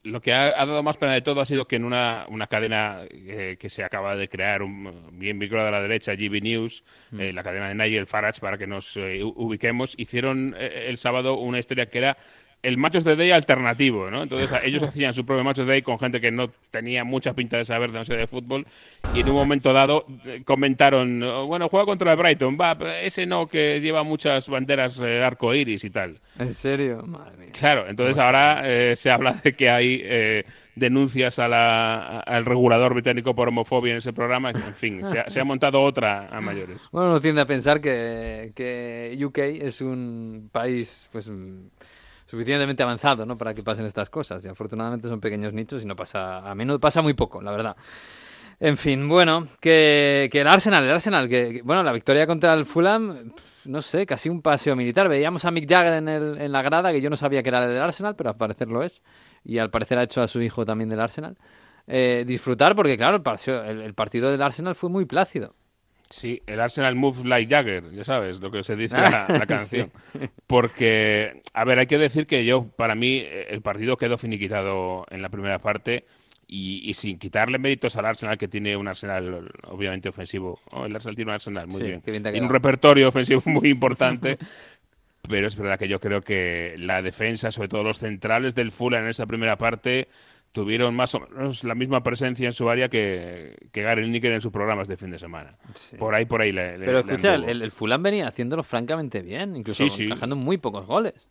lo que ha, ha dado más pena de todo ha sido que en una, una cadena eh, que se acaba de crear, un, bien vinculada a la derecha, GB News, Mm. eh, la cadena de Nigel Farage, para que nos eh, ubiquemos, hicieron eh, el sábado una historia que era el Matches de Day alternativo, ¿no? Entonces ellos hacían su propio Matches de Day con gente que no tenía mucha pinta de saber demasiado de fútbol y en un momento dado eh, comentaron, oh, bueno, juega contra el Brighton, va, pero ese no, que lleva muchas banderas eh, arco iris y tal. ¿En serio? Madre mía. Claro, entonces ahora eh, se habla de que hay eh, denuncias a la- al regulador británico por homofobia en ese programa. En fin, se ha, se ha montado otra a mayores. Bueno, uno tiende a pensar que, que UK es un país pues suficientemente avanzado ¿no? para que pasen estas cosas. Y afortunadamente son pequeños nichos y no pasa, a menudo pasa muy poco, la verdad. En fin, bueno, que, el Arsenal, el Arsenal, que, bueno, la victoria contra el Fulham, no sé, casi un paseo militar. Veíamos a Mick Jagger en, el, en la grada, que yo no sabía que era del Arsenal, pero al parecer lo es. Y al parecer ha hecho a su hijo también del Arsenal. Eh, disfrutar, porque claro, el- el partido del Arsenal fue muy plácido. Sí, el Arsenal Move Like Jagger, ya sabes lo que se dice la, la canción. Porque, a ver, hay que decir que yo, para mí, el partido quedó finiquitado en la primera parte y, y sin quitarle méritos al Arsenal, que tiene un Arsenal obviamente ofensivo. Oh, el Arsenal tiene un Arsenal, muy Sí, bien. bien Tiene un repertorio ofensivo muy importante. Pero es verdad que yo creo que la defensa, sobre todo los centrales del Fulham en esa primera parte, tuvieron más o menos la misma presencia en su área que, que Gary Lineker en sus programas de fin de semana. Sí. Por ahí, por ahí le, le- Pero escucha, el, el, Fulham venía haciéndolo francamente bien, incluso Sí, sí. encajando muy pocos goles.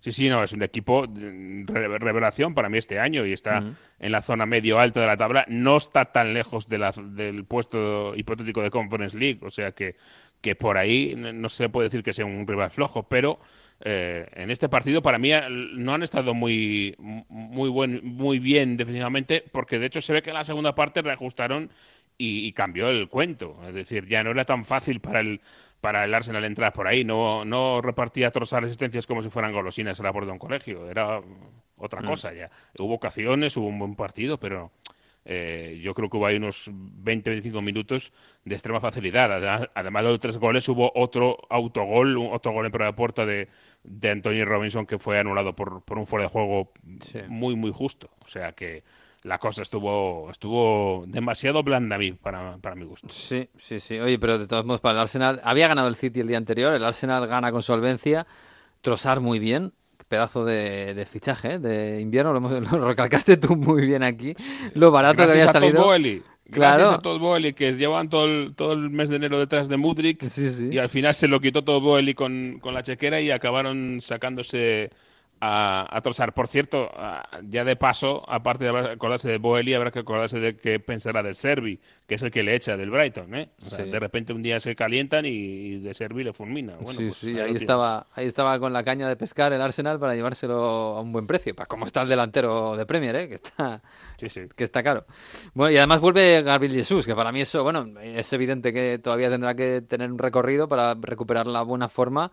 Sí, sí, no, es un equipo de re- revelación para mí este año y está en la zona medio alta de la tabla. No está tan lejos de la- del puesto hipotético de Conference League, o sea que, que por ahí no se puede decir que sea un rival flojo, pero eh, en este partido para mí eh, no han estado muy, muy, buen, muy bien defensivamente, porque de hecho se ve que en la segunda parte reajustaron y, y cambió el cuento. Es decir, ya no era tan fácil para el, para el Arsenal entrar por ahí. No, no repartía trozar asistencias como si fueran golosinas a la puerta de un colegio. Era otra cosa ya. Hubo ocasiones, hubo un buen partido, pero eh, yo creo que hubo ahí unos 20-25 minutos de extrema facilidad. Además, de los tres goles, hubo otro autogol, un- otro gol en prueba de puerta de, de Anthony Robinson que fue anulado por, por un fuera de juego Sí. muy, muy justo. O sea que la cosa estuvo, estuvo demasiado blanda a mí, para, para mi gusto. Sí, sí, sí. Oye, pero de todos modos, para el Arsenal, había ganado el City el día anterior, el Arsenal gana con solvencia, Trozar muy bien, pedazo de, de fichaje ¿eh? de invierno, lo, lo recalcaste tú muy bien aquí, lo barato que había Gracias a Todd salido. Boehly. Claro. Gracias a Todd Boehly, que llevaban todo el, todo el mes de enero detrás de. Sí, sí. Y al final se lo quitó todo Boehly con, con la chequera y acabaron sacándose a, a Trossard. Por cierto, ya de paso, aparte de acordarse de Boeli, habrá que acordarse de qué pensará de Servi, que es el que le echa del Brighton. ¿eh? O sea, Sí. De repente un día se calientan y, y de Servi le fulmina. Bueno, sí, pues sí, ahí estaba, ahí estaba con la caña de pescar el Arsenal para llevárselo a un buen precio. Para cómo está el delantero de Premier, ¿eh? que está Sí, sí. que está caro. Bueno, y además vuelve Gabriel Jesús, que para mí eso, bueno, es evidente que todavía tendrá que tener un recorrido para recuperar la buena forma,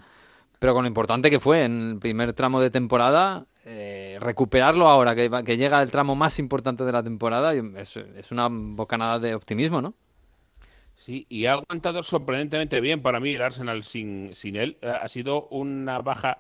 pero con lo importante que fue en el primer tramo de temporada, eh, recuperarlo ahora, que, que llega el tramo más importante de la temporada, es, es una bocanada de optimismo, ¿no? Sí, y ha aguantado sorprendentemente bien para mí el Arsenal sin, sin él. Eh, Ha sido una baja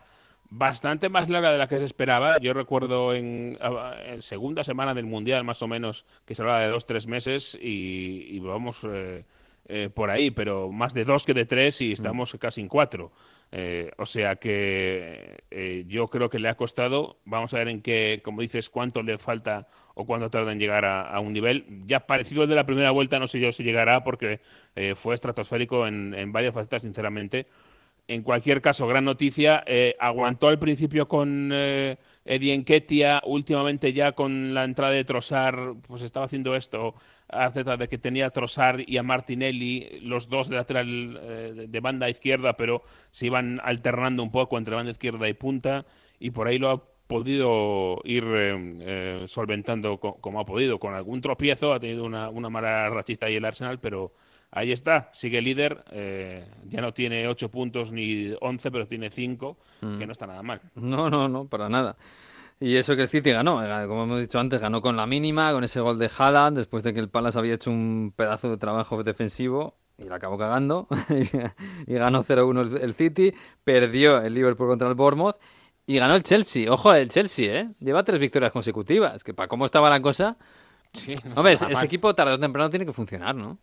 bastante más larga de la que se esperaba. Yo recuerdo en, en segunda semana del Mundial, más o menos, que se hablaba de dos, tres meses y, y vamos eh, eh, por ahí, pero más de dos que de tres y estamos casi en cuatro. Eh, o sea que eh, yo creo que le ha costado. Vamos a ver en qué, como dices, cuánto le falta o cuánto tarda en llegar a, a un nivel. Ya parecido al de la primera vuelta, no sé yo si llegará porque eh, fue estratosférico en, en varias facetas, sinceramente. En cualquier caso, gran noticia. eh, aguantó al principio con eh, Eddie Nketiah, últimamente ya con la entrada de Trossard, pues estaba haciendo esto, acerca de que tenía a Trossard y a Martinelli, los dos de lateral eh, de- banda izquierda, pero se iban alternando un poco entre banda izquierda y punta, y por ahí lo ha podido ir eh, eh, solventando co- como ha podido, con algún tropiezo, ha tenido una, una mala rachista ahí el Arsenal, pero ahí está, sigue líder, eh, ya no tiene 8 puntos ni 11, pero tiene 5, que no está nada mal. No, no, no, para nada. Y eso que el City ganó, eh, como hemos dicho antes, ganó con la mínima, con ese gol de Haaland, después de que el Palace había hecho un pedazo de trabajo defensivo y la acabó cagando, y ganó 0-1 el, City, perdió el Liverpool contra el Bournemouth y ganó el Chelsea. Ojo, el Chelsea, ¿eh? Lleva tres victorias consecutivas, que para cómo estaba la cosa... Sí, no Hombre, ese, equipo tarde o temprano tiene que funcionar, ¿no?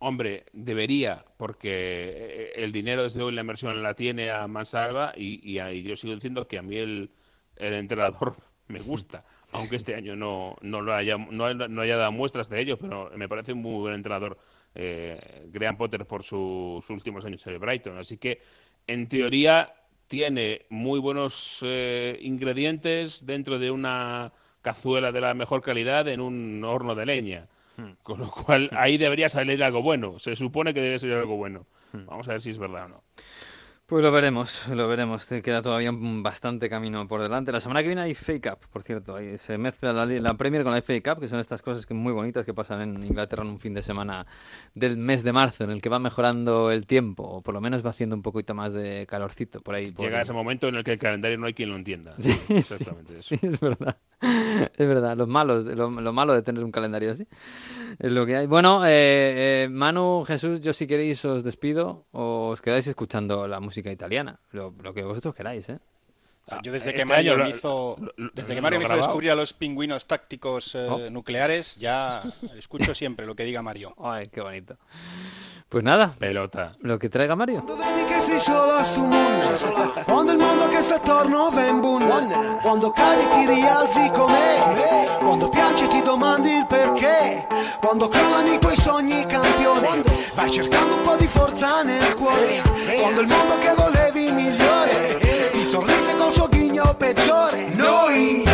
Hombre, debería, porque eh, el dinero desde hoy la inversión la tiene a mansalva y, y, a- y yo sigo diciendo que a mí el, el entrenador me gusta, aunque este año no, no, lo haya, no, haya- no haya dado muestras de ello, pero me parece un muy buen entrenador eh, Graham Potter por su- sus últimos años en el Brighton. Así que, en teoría, tiene muy buenos eh, ingredientes dentro de una cazuela de la mejor calidad en un horno de leña. Con lo cual, ahí debería salir algo bueno. Se supone que debe salir algo bueno. Vamos a ver si es verdad o no. Pues lo veremos, lo veremos. Te queda todavía bastante camino por delante. La semana que viene hay FA Cup, por cierto. Ahí se mezcla la, la Premier con la FA Cup, que son estas cosas que muy bonitas que pasan en Inglaterra en un fin de semana del mes de marzo, en el que va mejorando el tiempo, o por lo menos va haciendo un poquito más de calorcito por ahí. por- Llega ese momento en el que el calendario no hay quien lo entienda. Sí, sí, Exactamente eso. sí, es verdad. Es verdad, los malos, lo, lo malo de tener un calendario así. Es lo que hay. Bueno, eh, eh, Manu, Jesús, yo si queréis os despido o os quedáis escuchando la música italiana. Lo, lo que vosotros queráis, ¿eh. Yo desde este que Mario me hizo, lo- desde que Mario me hizo descubrir a los pingüinos tácticos eh, Oh. nucleares, ya escucho siempre lo que diga Mario. Ay, qué bonito. Pues nada, Pelota. lo que traiga Mario. Quando vedi che sei solo a sto mondo Quando il mondo che sta attorno va in bun Quando cadi ti rialzi com'è Quando piangi ti domandi il perché. Quando crollano i tuoi sogni campione. Vai cercando un po' di forza nel cuore. Quando il mondo che volevi migliore. Ti sorrise col suo ghigno peggiore. Noi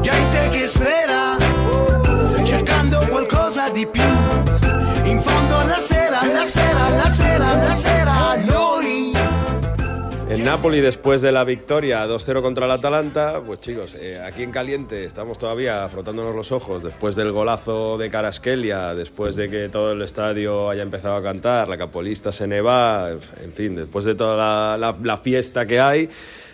Gente che spera. Cercando qualcosa di più En Napoli, después de la victoria 2-0 contra el Atalanta, pues chicos, eh, aquí en caliente estamos todavía frotándonos los ojos después del golazo de Caraskelia, después de que todo el estadio haya empezado a cantar, la capolista se neva, en fin, después de toda la fiesta que hay,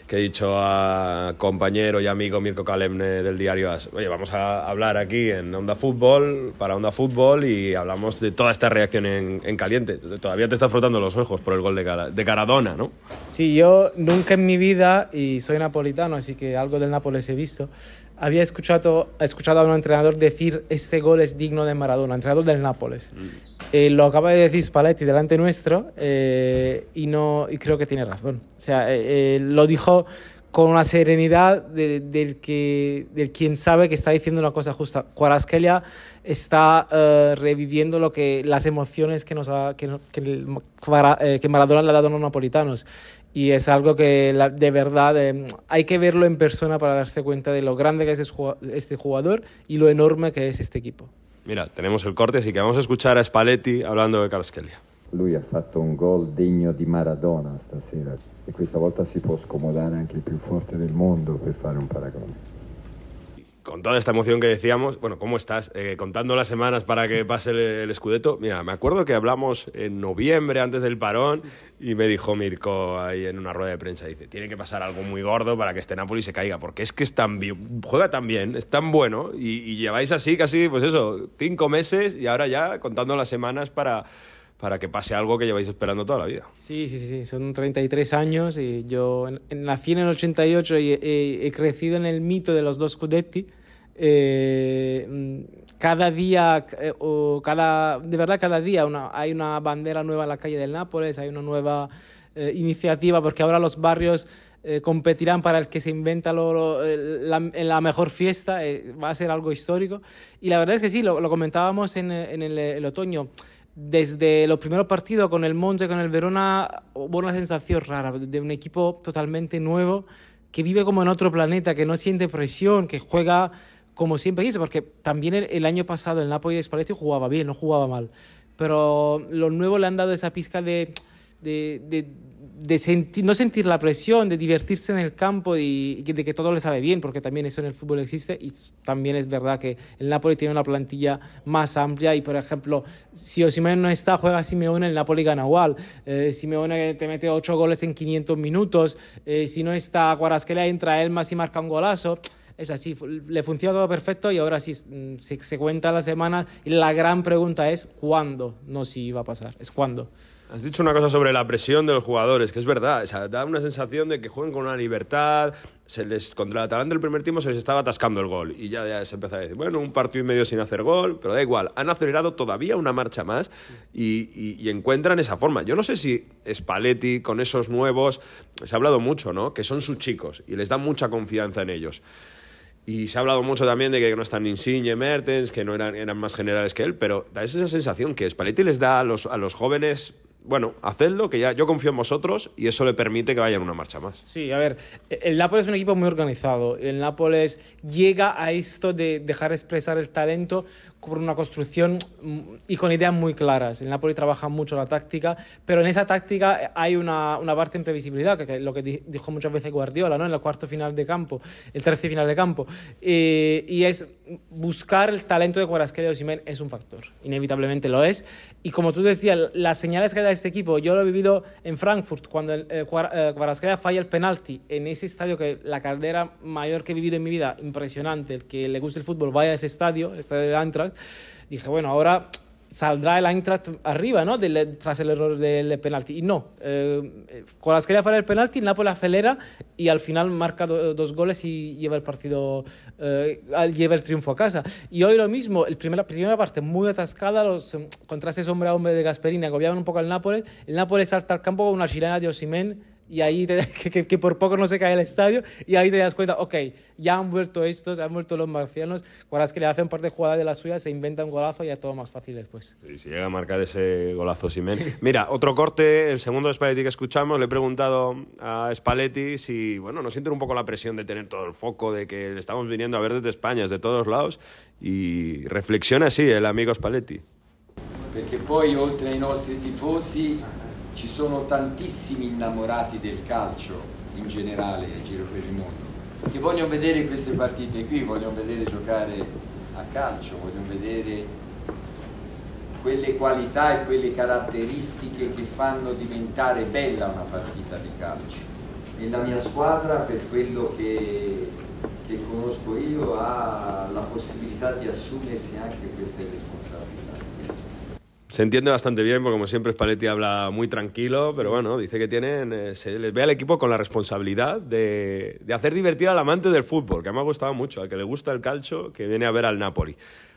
que he dicho a compañero y amigo Mirko Kalemne del diario AS, oye, vamos a hablar aquí en Onda Fútbol, para Onda Fútbol, y hablamos de toda esta reacción en, en caliente. Todavía te estás frotando los ojos por el gol de, de Caradona, ¿no? Sí, yo nunca en mi vida, y soy napolitano, así que algo del Nápoles he visto, había escuchado, escuchado a un entrenador decir este gol es digno de Maradona, entrenador del Nápoles. Eh, lo acaba de decir Spalletti delante nuestro eh, y, no, y creo que tiene razón. O sea, eh, eh, lo dijo con una serenidad de- del, que, del quien sabe que está diciendo una cosa justa. Kvaratskhelia está eh, reviviendo lo que, las emociones que, nos ha- que, que eh, que Maradona le ha dado a los napolitanos. Y es algo que la- de verdad eh, hay que verlo en persona para darse cuenta de lo grande que es es jugua- este jugador y lo enorme que es este equipo. Mira, tenemos el corte, así que vamos a escuchar a Spalletti hablando de Kvaratskhelia. Lui ha fatto un gol degno di Maradona stasera e questa volta si può scomodare anche il più forte del mondo per fare un paragone. Con toda esta emoción que decíamos, bueno, ¿cómo estás? Eh, contando las semanas para que pase el, el Scudetto. Mira, me acuerdo que hablamos en noviembre, antes del parón, y me dijo Mirko ahí en una rueda de prensa, dice, tiene que pasar algo muy gordo para que este Napoli se caiga, porque es que es tan bien, juega tan bien, es tan bueno, y, y lleváis así casi, pues eso, cinco meses, y ahora ya contando las semanas para, para que pase algo que lleváis esperando toda la vida. Sí, sí, sí, son 33 años y yo nací en el 88 y he, he crecido en el mito de los dos Scudetti. Eh, mm, cada día, eh, o cada, de verdad cada día hay una bandera nueva en la calle del Nápoles, hay una nueva eh, iniciativa porque ahora los barrios competirán para el que se inventa la, mejor fiesta, va a ser algo histórico. Y la verdad es que sí, lo, comentábamos en, el otoño desde los primeros partidos con el Monza con el Verona hubo una sensación rara de un equipo totalmente nuevo que vive como en otro planeta, que no siente presión, que juega como siempre quiso, porque también el, el año pasado el Napoli de Spalletti jugaba bien, no jugaba mal, pero los nuevos le han dado esa pizca de, de, de, de sentir, no sentir la presión, de divertirse en el campo y, de que todo le sale bien, porque también eso en el fútbol existe y también es verdad que el Napoli tiene una plantilla más amplia y, por ejemplo, si Osimhen no está, juega Simeone, el Napoli gana igual. Eh, Simeone te mete 8 goles en 500 minutos, eh, si no está Guarasquela, entra Elmas y marca un golazo. Es así, le funciona todo perfecto y ahora sí mm, se, se cuenta la semana y la gran pregunta es ¿cuándo? No si va a pasar, es cuándo. Has dicho una cosa sobre la presión de los jugadores, que es verdad, o sea, da una sensación de que juegan con una libertad, se les, contra el Atalanta el primer tiempo se les estaba atascando el gol y ya, ya se empezó a decir, bueno, un partido y medio sin hacer gol, pero da igual, han acelerado todavía una marcha más y, y- y encuentran esa forma. Yo no sé si Spalletti con esos nuevos, se ha hablado mucho, ¿no? Que son sus chicos y les da mucha confianza en ellos. Y se ha hablado mucho también de que no están Insigne, Mertens, que no eran, eran más generales que él, pero da esa sensación que Spalletti les da a los, a los jóvenes, bueno, hacedlo, que ya yo confío en vosotros y eso le permite que vayan una marcha más. Sí, a ver, el Nápoles es un equipo muy organizado. El Nápoles llega a esto de dejar expresar el talento por una construcción mm, y con ideas muy claras. El Napoli trabaja mucho la táctica, pero en esa táctica hay una, una parte de imprevisibilidad, que, que lo que di- dijo muchas veces Guardiola, ¿no? En el cuarto final de campo, el tercer final de campo. Eh, y es buscar el talento de Kvaratskhelia y Osimhen es un factor, inevitablemente lo es. Y como tú decías, las señales que da este equipo, yo lo he vivido en Frankfurt, cuando el, eh, falla el penalti, en ese estadio que la caldera mayor que he vivido en mi vida, impresionante, el que le guste el fútbol vaya a ese estadio, el estadio del Eintracht, dije, bueno, ahora saldrá el Eintracht arriba, ¿no? Tras el error del penalti. Y no, eh, con las que falla el penalti, Napoli acelera y al final marca do- dos goles y lleva el partido, eh, lleva el triunfo a casa. Y hoy lo mismo, el primera, primera parte muy atascada, los contrastes hombre a hombre de Gasperini agobiaban un poco al Nápoles. El Nápoles salta al campo con una chilena de Osimhen y ahí te- que, que- que por poco no se cae el estadio y ahí te das cuenta, ok, ya han vuelto estos, han vuelto los marcianos, cuando que le hacen parte de jugada de la suya, se inventa un golazo y ya todo más fácil después. Y si llega a marcar ese golazo Simen. Mira, otro corte, el segundo de Spalletti que escuchamos, le he preguntado a Spalletti si, bueno, no sienten un poco la presión de tener todo el foco, de que le estamos viniendo a ver desde España, desde todos lados, y reflexiona así el amigo Spalletti. perché poi oltre ai nostri tifosi ci sono tantissimi innamorati del calcio in generale a giro per il mondo che vogliono vedere queste partite qui, vogliono vedere giocare a calcio, vogliono vedere quelle qualità e quelle caratteristiche che fanno diventare bella una partita di calcio. E la mia squadra, per quello che, che conosco io, ha la possibilità di assumersi anche queste responsabilità. Se entiende bastante bien, porque como siempre Spalletti habla muy tranquilo, pero bueno, dice que tienen, eh, se les ve al equipo con la responsabilidad de, de hacer divertir al amante del fútbol, que me ha gustado mucho, al que le gusta el calcio, que viene a ver al Napoli.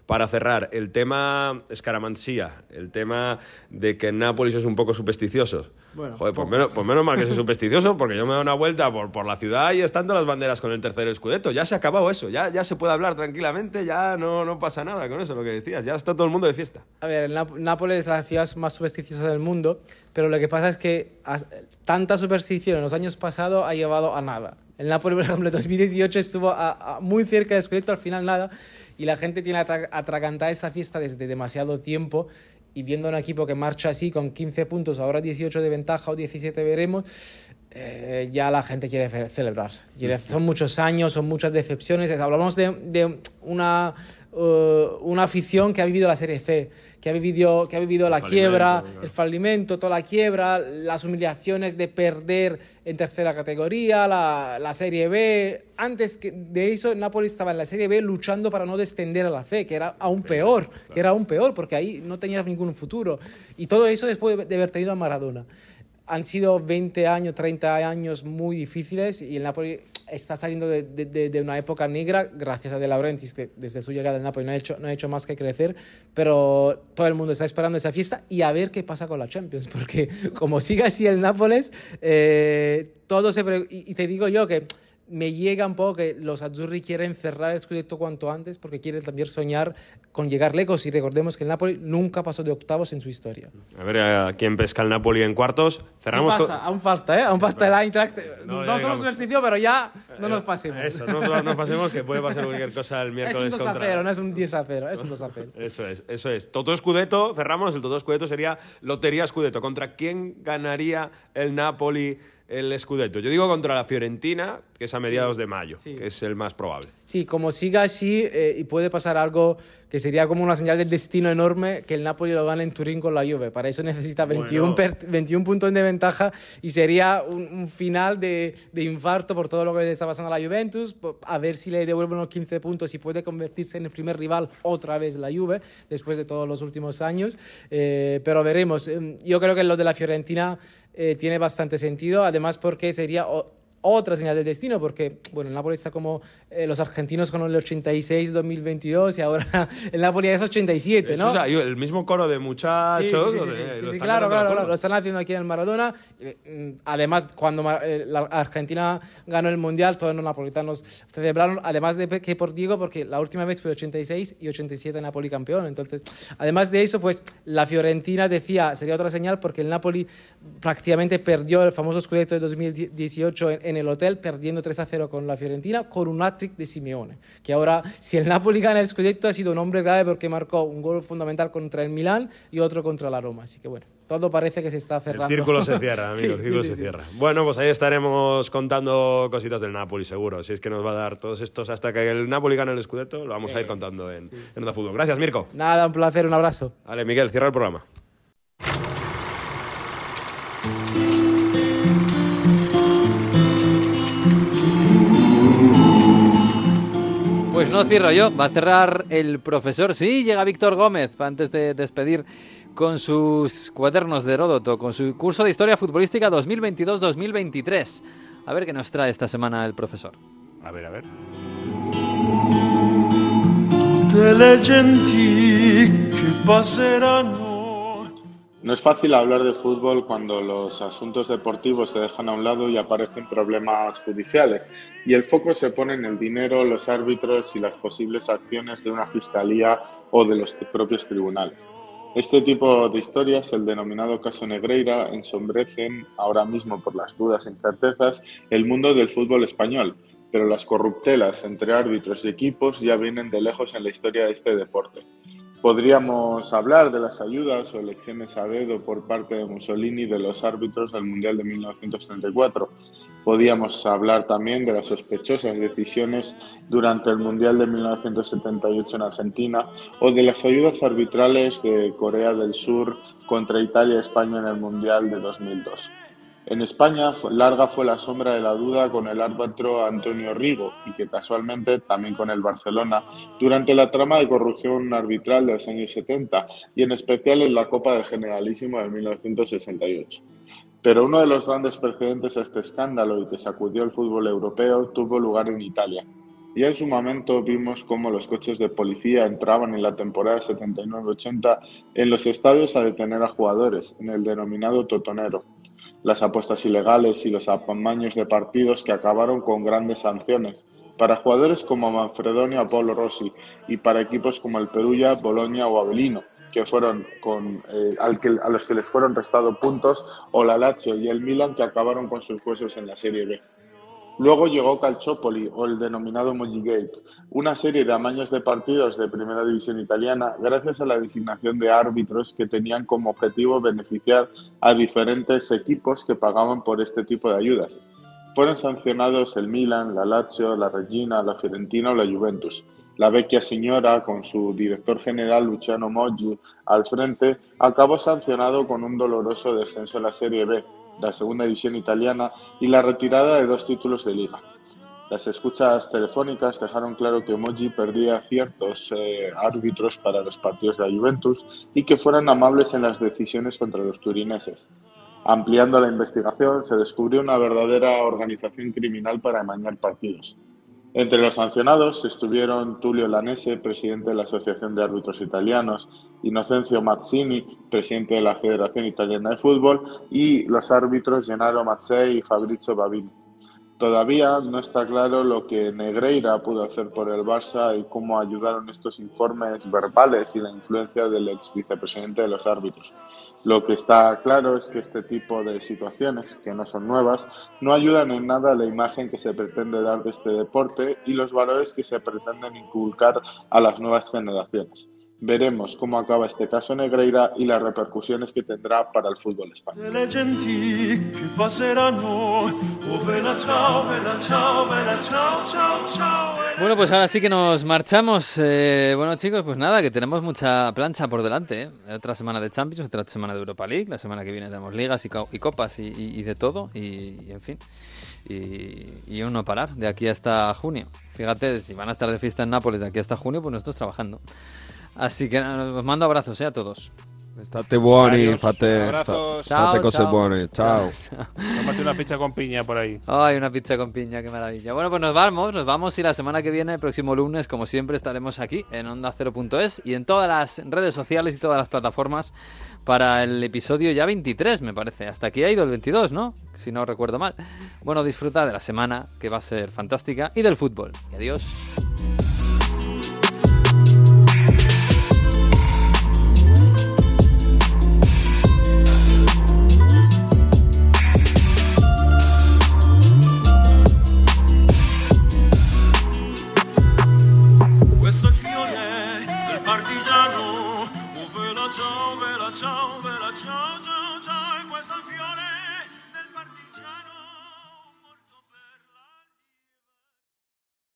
Para cerrar, el tema escaramansía, el tema de que Nápoles es un poco supersticioso. Bueno, Joder, pues menos, pues menos mal que soy supersticioso, porque yo me doy una vuelta por, por la ciudad y están todas las banderas con el tercer escudeto. Ya se ha acabado eso, ya, ya se puede hablar tranquilamente, ya no, no pasa nada con eso, lo que decías, ya está todo el mundo de fiesta. A ver, Nápoles es la ciudad más supersticiosa del mundo, pero lo que pasa es que as- tanta superstición en los años pasados ha llevado a nada. El Nápoles, por ejemplo, en 2018 estuvo a- a muy cerca de Scudetto, al final nada, y la gente tiene atra- atragantada esta fiesta desde demasiado tiempo, y viendo un equipo que marcha así con 15 puntos, ahora 18 de ventaja o 17 veremos, eh, ya la gente quiere celebrar. Quiere- son muchos años, son muchas decepciones. Es- Hablamos de, de una, eh, una afición que ha vivido la Serie C, que ha vivido, que ha vivido la quiebra, claro. el falimento, toda la quiebra, las humillaciones de perder en tercera categoría, la, la Serie B. Antes que- de eso, el Napoli estaba en la Serie B luchando para no descender a la C, que era aún peor, que era aún peor, porque ahí no tenías ningún futuro. Y todo eso después de haber tenido a Maradona han sido 20 años, 30 años muy difíciles y el Napoli está saliendo de, de- de- una época negra gracias a De Laurentiis, que desde su llegada al Napoli no ha, hecho, no ha hecho más que crecer, pero todo el mundo está esperando esa fiesta y a ver qué pasa con la Champions, porque como siga así el Nápoles, eh, todo se... Y, y te digo yo que me llega un poco que los azzurri quieren cerrar el Scudetto cuanto antes porque quieren también soñar con llegar lejos y recordemos que el Napoli nunca pasó de octavos en su historia. A ver a quién pesca el Napoli en cuartos. Cerramos Sí pasa, aún falta, ¿eh? Aún falta el Eintracht. No, No, somos superstición, pero ya no nos pasemos. Eso, no no nos pasemos que puede pasar cualquier cosa el es un miércoles 2 a contra... 0, no es un 10 a 0, es un 2 a 0. Eso es, eso es. Toto Scudetto, cerramos. El Toto Scudetto sería Lotería Scudetto. ¿Contra quién ganaría el Napoli el Scudetto? Yo digo contra la Fiorentina, que es a mediados de mayo, sí. que es el más probable. Sí, como siga así, eh, y puede pasar algo que sería como una señal del destino enorme, que el Napoli lo gane en Turín con la Juve. Para eso necesita 21, Bueno. per- 21 puntos de ventaja y sería un, un final de, de infarto por todo lo que le está pasando a la Juventus. A ver si le devuelven los 15 puntos y puede convertirse en el primer rival otra vez la Juve, después de todos los últimos años. Eh, pero veremos. Em, Yo creo que lo de la Fiorentina eh, tiene bastante sentido, además porque sería otra señal del destino, porque bueno, el Napoli está como eh, los argentinos con el 86-2022 y ahora el Napoli es 87, De hecho, ¿no? o sea, el mismo coro de muchachos. Sí, sí, sí, lo sí, de- lo están claro, claro, claro, lo están haciendo aquí en el Maradona. Eh, mm, Además, cuando eh, la Argentina ganó el Mundial, todos los napolitanos celebraron, además de que por Diego, porque la última vez fue 86 y 87 Napoli campeón. Entonces, además de eso, pues la Fiorentina decía, sería otra señal, porque el Napoli prácticamente perdió el famoso Scudetto de 2018 en, en el hotel, perdiendo 3 a 0 con la Fiorentina, con un hat-trick de Simeone. Que ahora, si el Napoli gana el Scudetto, ha sido un hombre grave porque marcó un gol fundamental contra el Milán y otro contra la Roma. Así que bueno, todo parece que se está El cerrando. círculo se cierra, Sí, amigo, el círculo sí, se cierra. Bueno, pues ahí estaremos contando cositas del Napoli, seguro. Si es que nos va a dar todos estos hasta que el Napoli gane el Scudetto, lo vamos a ir contando en, en Onda Fútbol. Gracias, Mirko. Nada, un placer, un abrazo. Vale, Miguel, cierra el programa. No cierro yo, va a cerrar el profesor. Sí, llega Víctor Gómez antes de despedir con sus cuadernos de Heródoto, con su curso de Historia Futbolística 2022-2023. A ver qué nos trae esta semana el profesor. A ver, a ver. Tutte le genti che passeranno. No es fácil hablar de fútbol cuando los asuntos deportivos se dejan a un lado y aparecen problemas judiciales y el foco se pone en el dinero, los árbitros y las posibles acciones de una fiscalía o de los propios tribunales. Este tipo de historias, el denominado caso Negreira, ensombrecen ahora mismo por las dudas e incertezas el mundo del fútbol español, pero las corruptelas entre árbitros y equipos ya vienen de lejos en la historia de este deporte. Podríamos hablar de las ayudas o elecciones a dedo por parte de Mussolini de los árbitros del Mundial de 1934. Podríamos hablar también de las sospechosas decisiones durante el Mundial de 1978 en Argentina o de las ayudas arbitrales de Corea del Sur contra Italia y España en el Mundial de 2002. En España, larga fue la sombra de la duda con el árbitro Antonio Rigo y que casualmente también con el Barcelona durante la trama de corrupción arbitral de los años 70 y en especial en la Copa del Generalísimo de 1968. Pero uno de los grandes precedentes a este escándalo y que sacudió el fútbol europeo tuvo lugar en Italia. Y en su momento vimos cómo los coches de policía entraban en la temporada 79-80 en los estadios a detener a jugadores, en el denominado totonero. Las apuestas ilegales y los apamaños de partidos que acabaron con grandes sanciones para jugadores como Manfredonia Polo Rossi y para equipos como el Perugia, Bolonia o Avellino, que fueron con, eh, a los que les fueron restados puntos, o la Lazio y el Milan que acabaron con sus huesos en la Serie B. Luego llegó Calciopoli o el denominado Gate, una serie de amaños de partidos de primera división italiana gracias a la designación de árbitros que tenían como objetivo beneficiar a diferentes equipos que pagaban por este tipo de ayudas. Fueron sancionados el Milan, la Lazio, la Regina, la Fiorentina o la Juventus. La vecchia señora, con su director general Luciano Moggi al frente, acabó sancionado con un doloroso descenso en la Serie B, la segunda división italiana, y la retirada de dos títulos de liga. Las escuchas telefónicas dejaron claro que Moggi perdía ciertos eh, árbitros para los partidos de la Juventus y que fueran amables en las decisiones contra los turineses. Ampliando la investigación, se descubrió una verdadera organización criminal para amañar partidos. Entre los sancionados estuvieron Tullio Lanese, presidente de la Asociación de Árbitros Italianos, Inocencio Mazzini, presidente de la Federación Italiana de Fútbol, y los árbitros Gennaro Mazzei y Fabrizio Babini. Todavía no está claro lo que Negreira pudo hacer por el Barça y cómo ayudaron estos informes verbales y la influencia del ex vicepresidente de los árbitros. Lo que está claro es que este tipo de situaciones, que no son nuevas, no ayudan en nada a la imagen que se pretende dar de este deporte y los valores que se pretenden inculcar a las nuevas generaciones. Veremos cómo acaba este caso Negreira y las repercusiones que tendrá para el fútbol español. Bueno, pues ahora sí que nos marchamos. Eh, bueno, chicos, pues nada, que tenemos mucha plancha por delante. ¿eh? Otra semana de Champions, otra semana de Europa League. La semana que viene tenemos ligas y, copas y, de todo. Y, en fin. Y, uno parar de aquí hasta junio. Fíjate, si van a estar de fiesta en Nápoles de aquí hasta junio, pues nosotros trabajando. Así que os mando abrazos ¿eh? a todos. State buoni, fate, Abrazos. fate cose buone. Ciao. Tómate una pizza con piña por ahí. Ay, una pizza con piña, qué maravilla. Bueno, pues nos vamos, nos vamos y la semana que viene, el próximo lunes, como siempre, estaremos aquí en Onda 0.es y en todas las redes sociales y todas las plataformas para el episodio ya 23, me parece. Hasta aquí ha ido el 22, ¿no? Si no recuerdo mal. Bueno, disfruta de la semana, que va a ser fantástica, y del fútbol. Y adiós.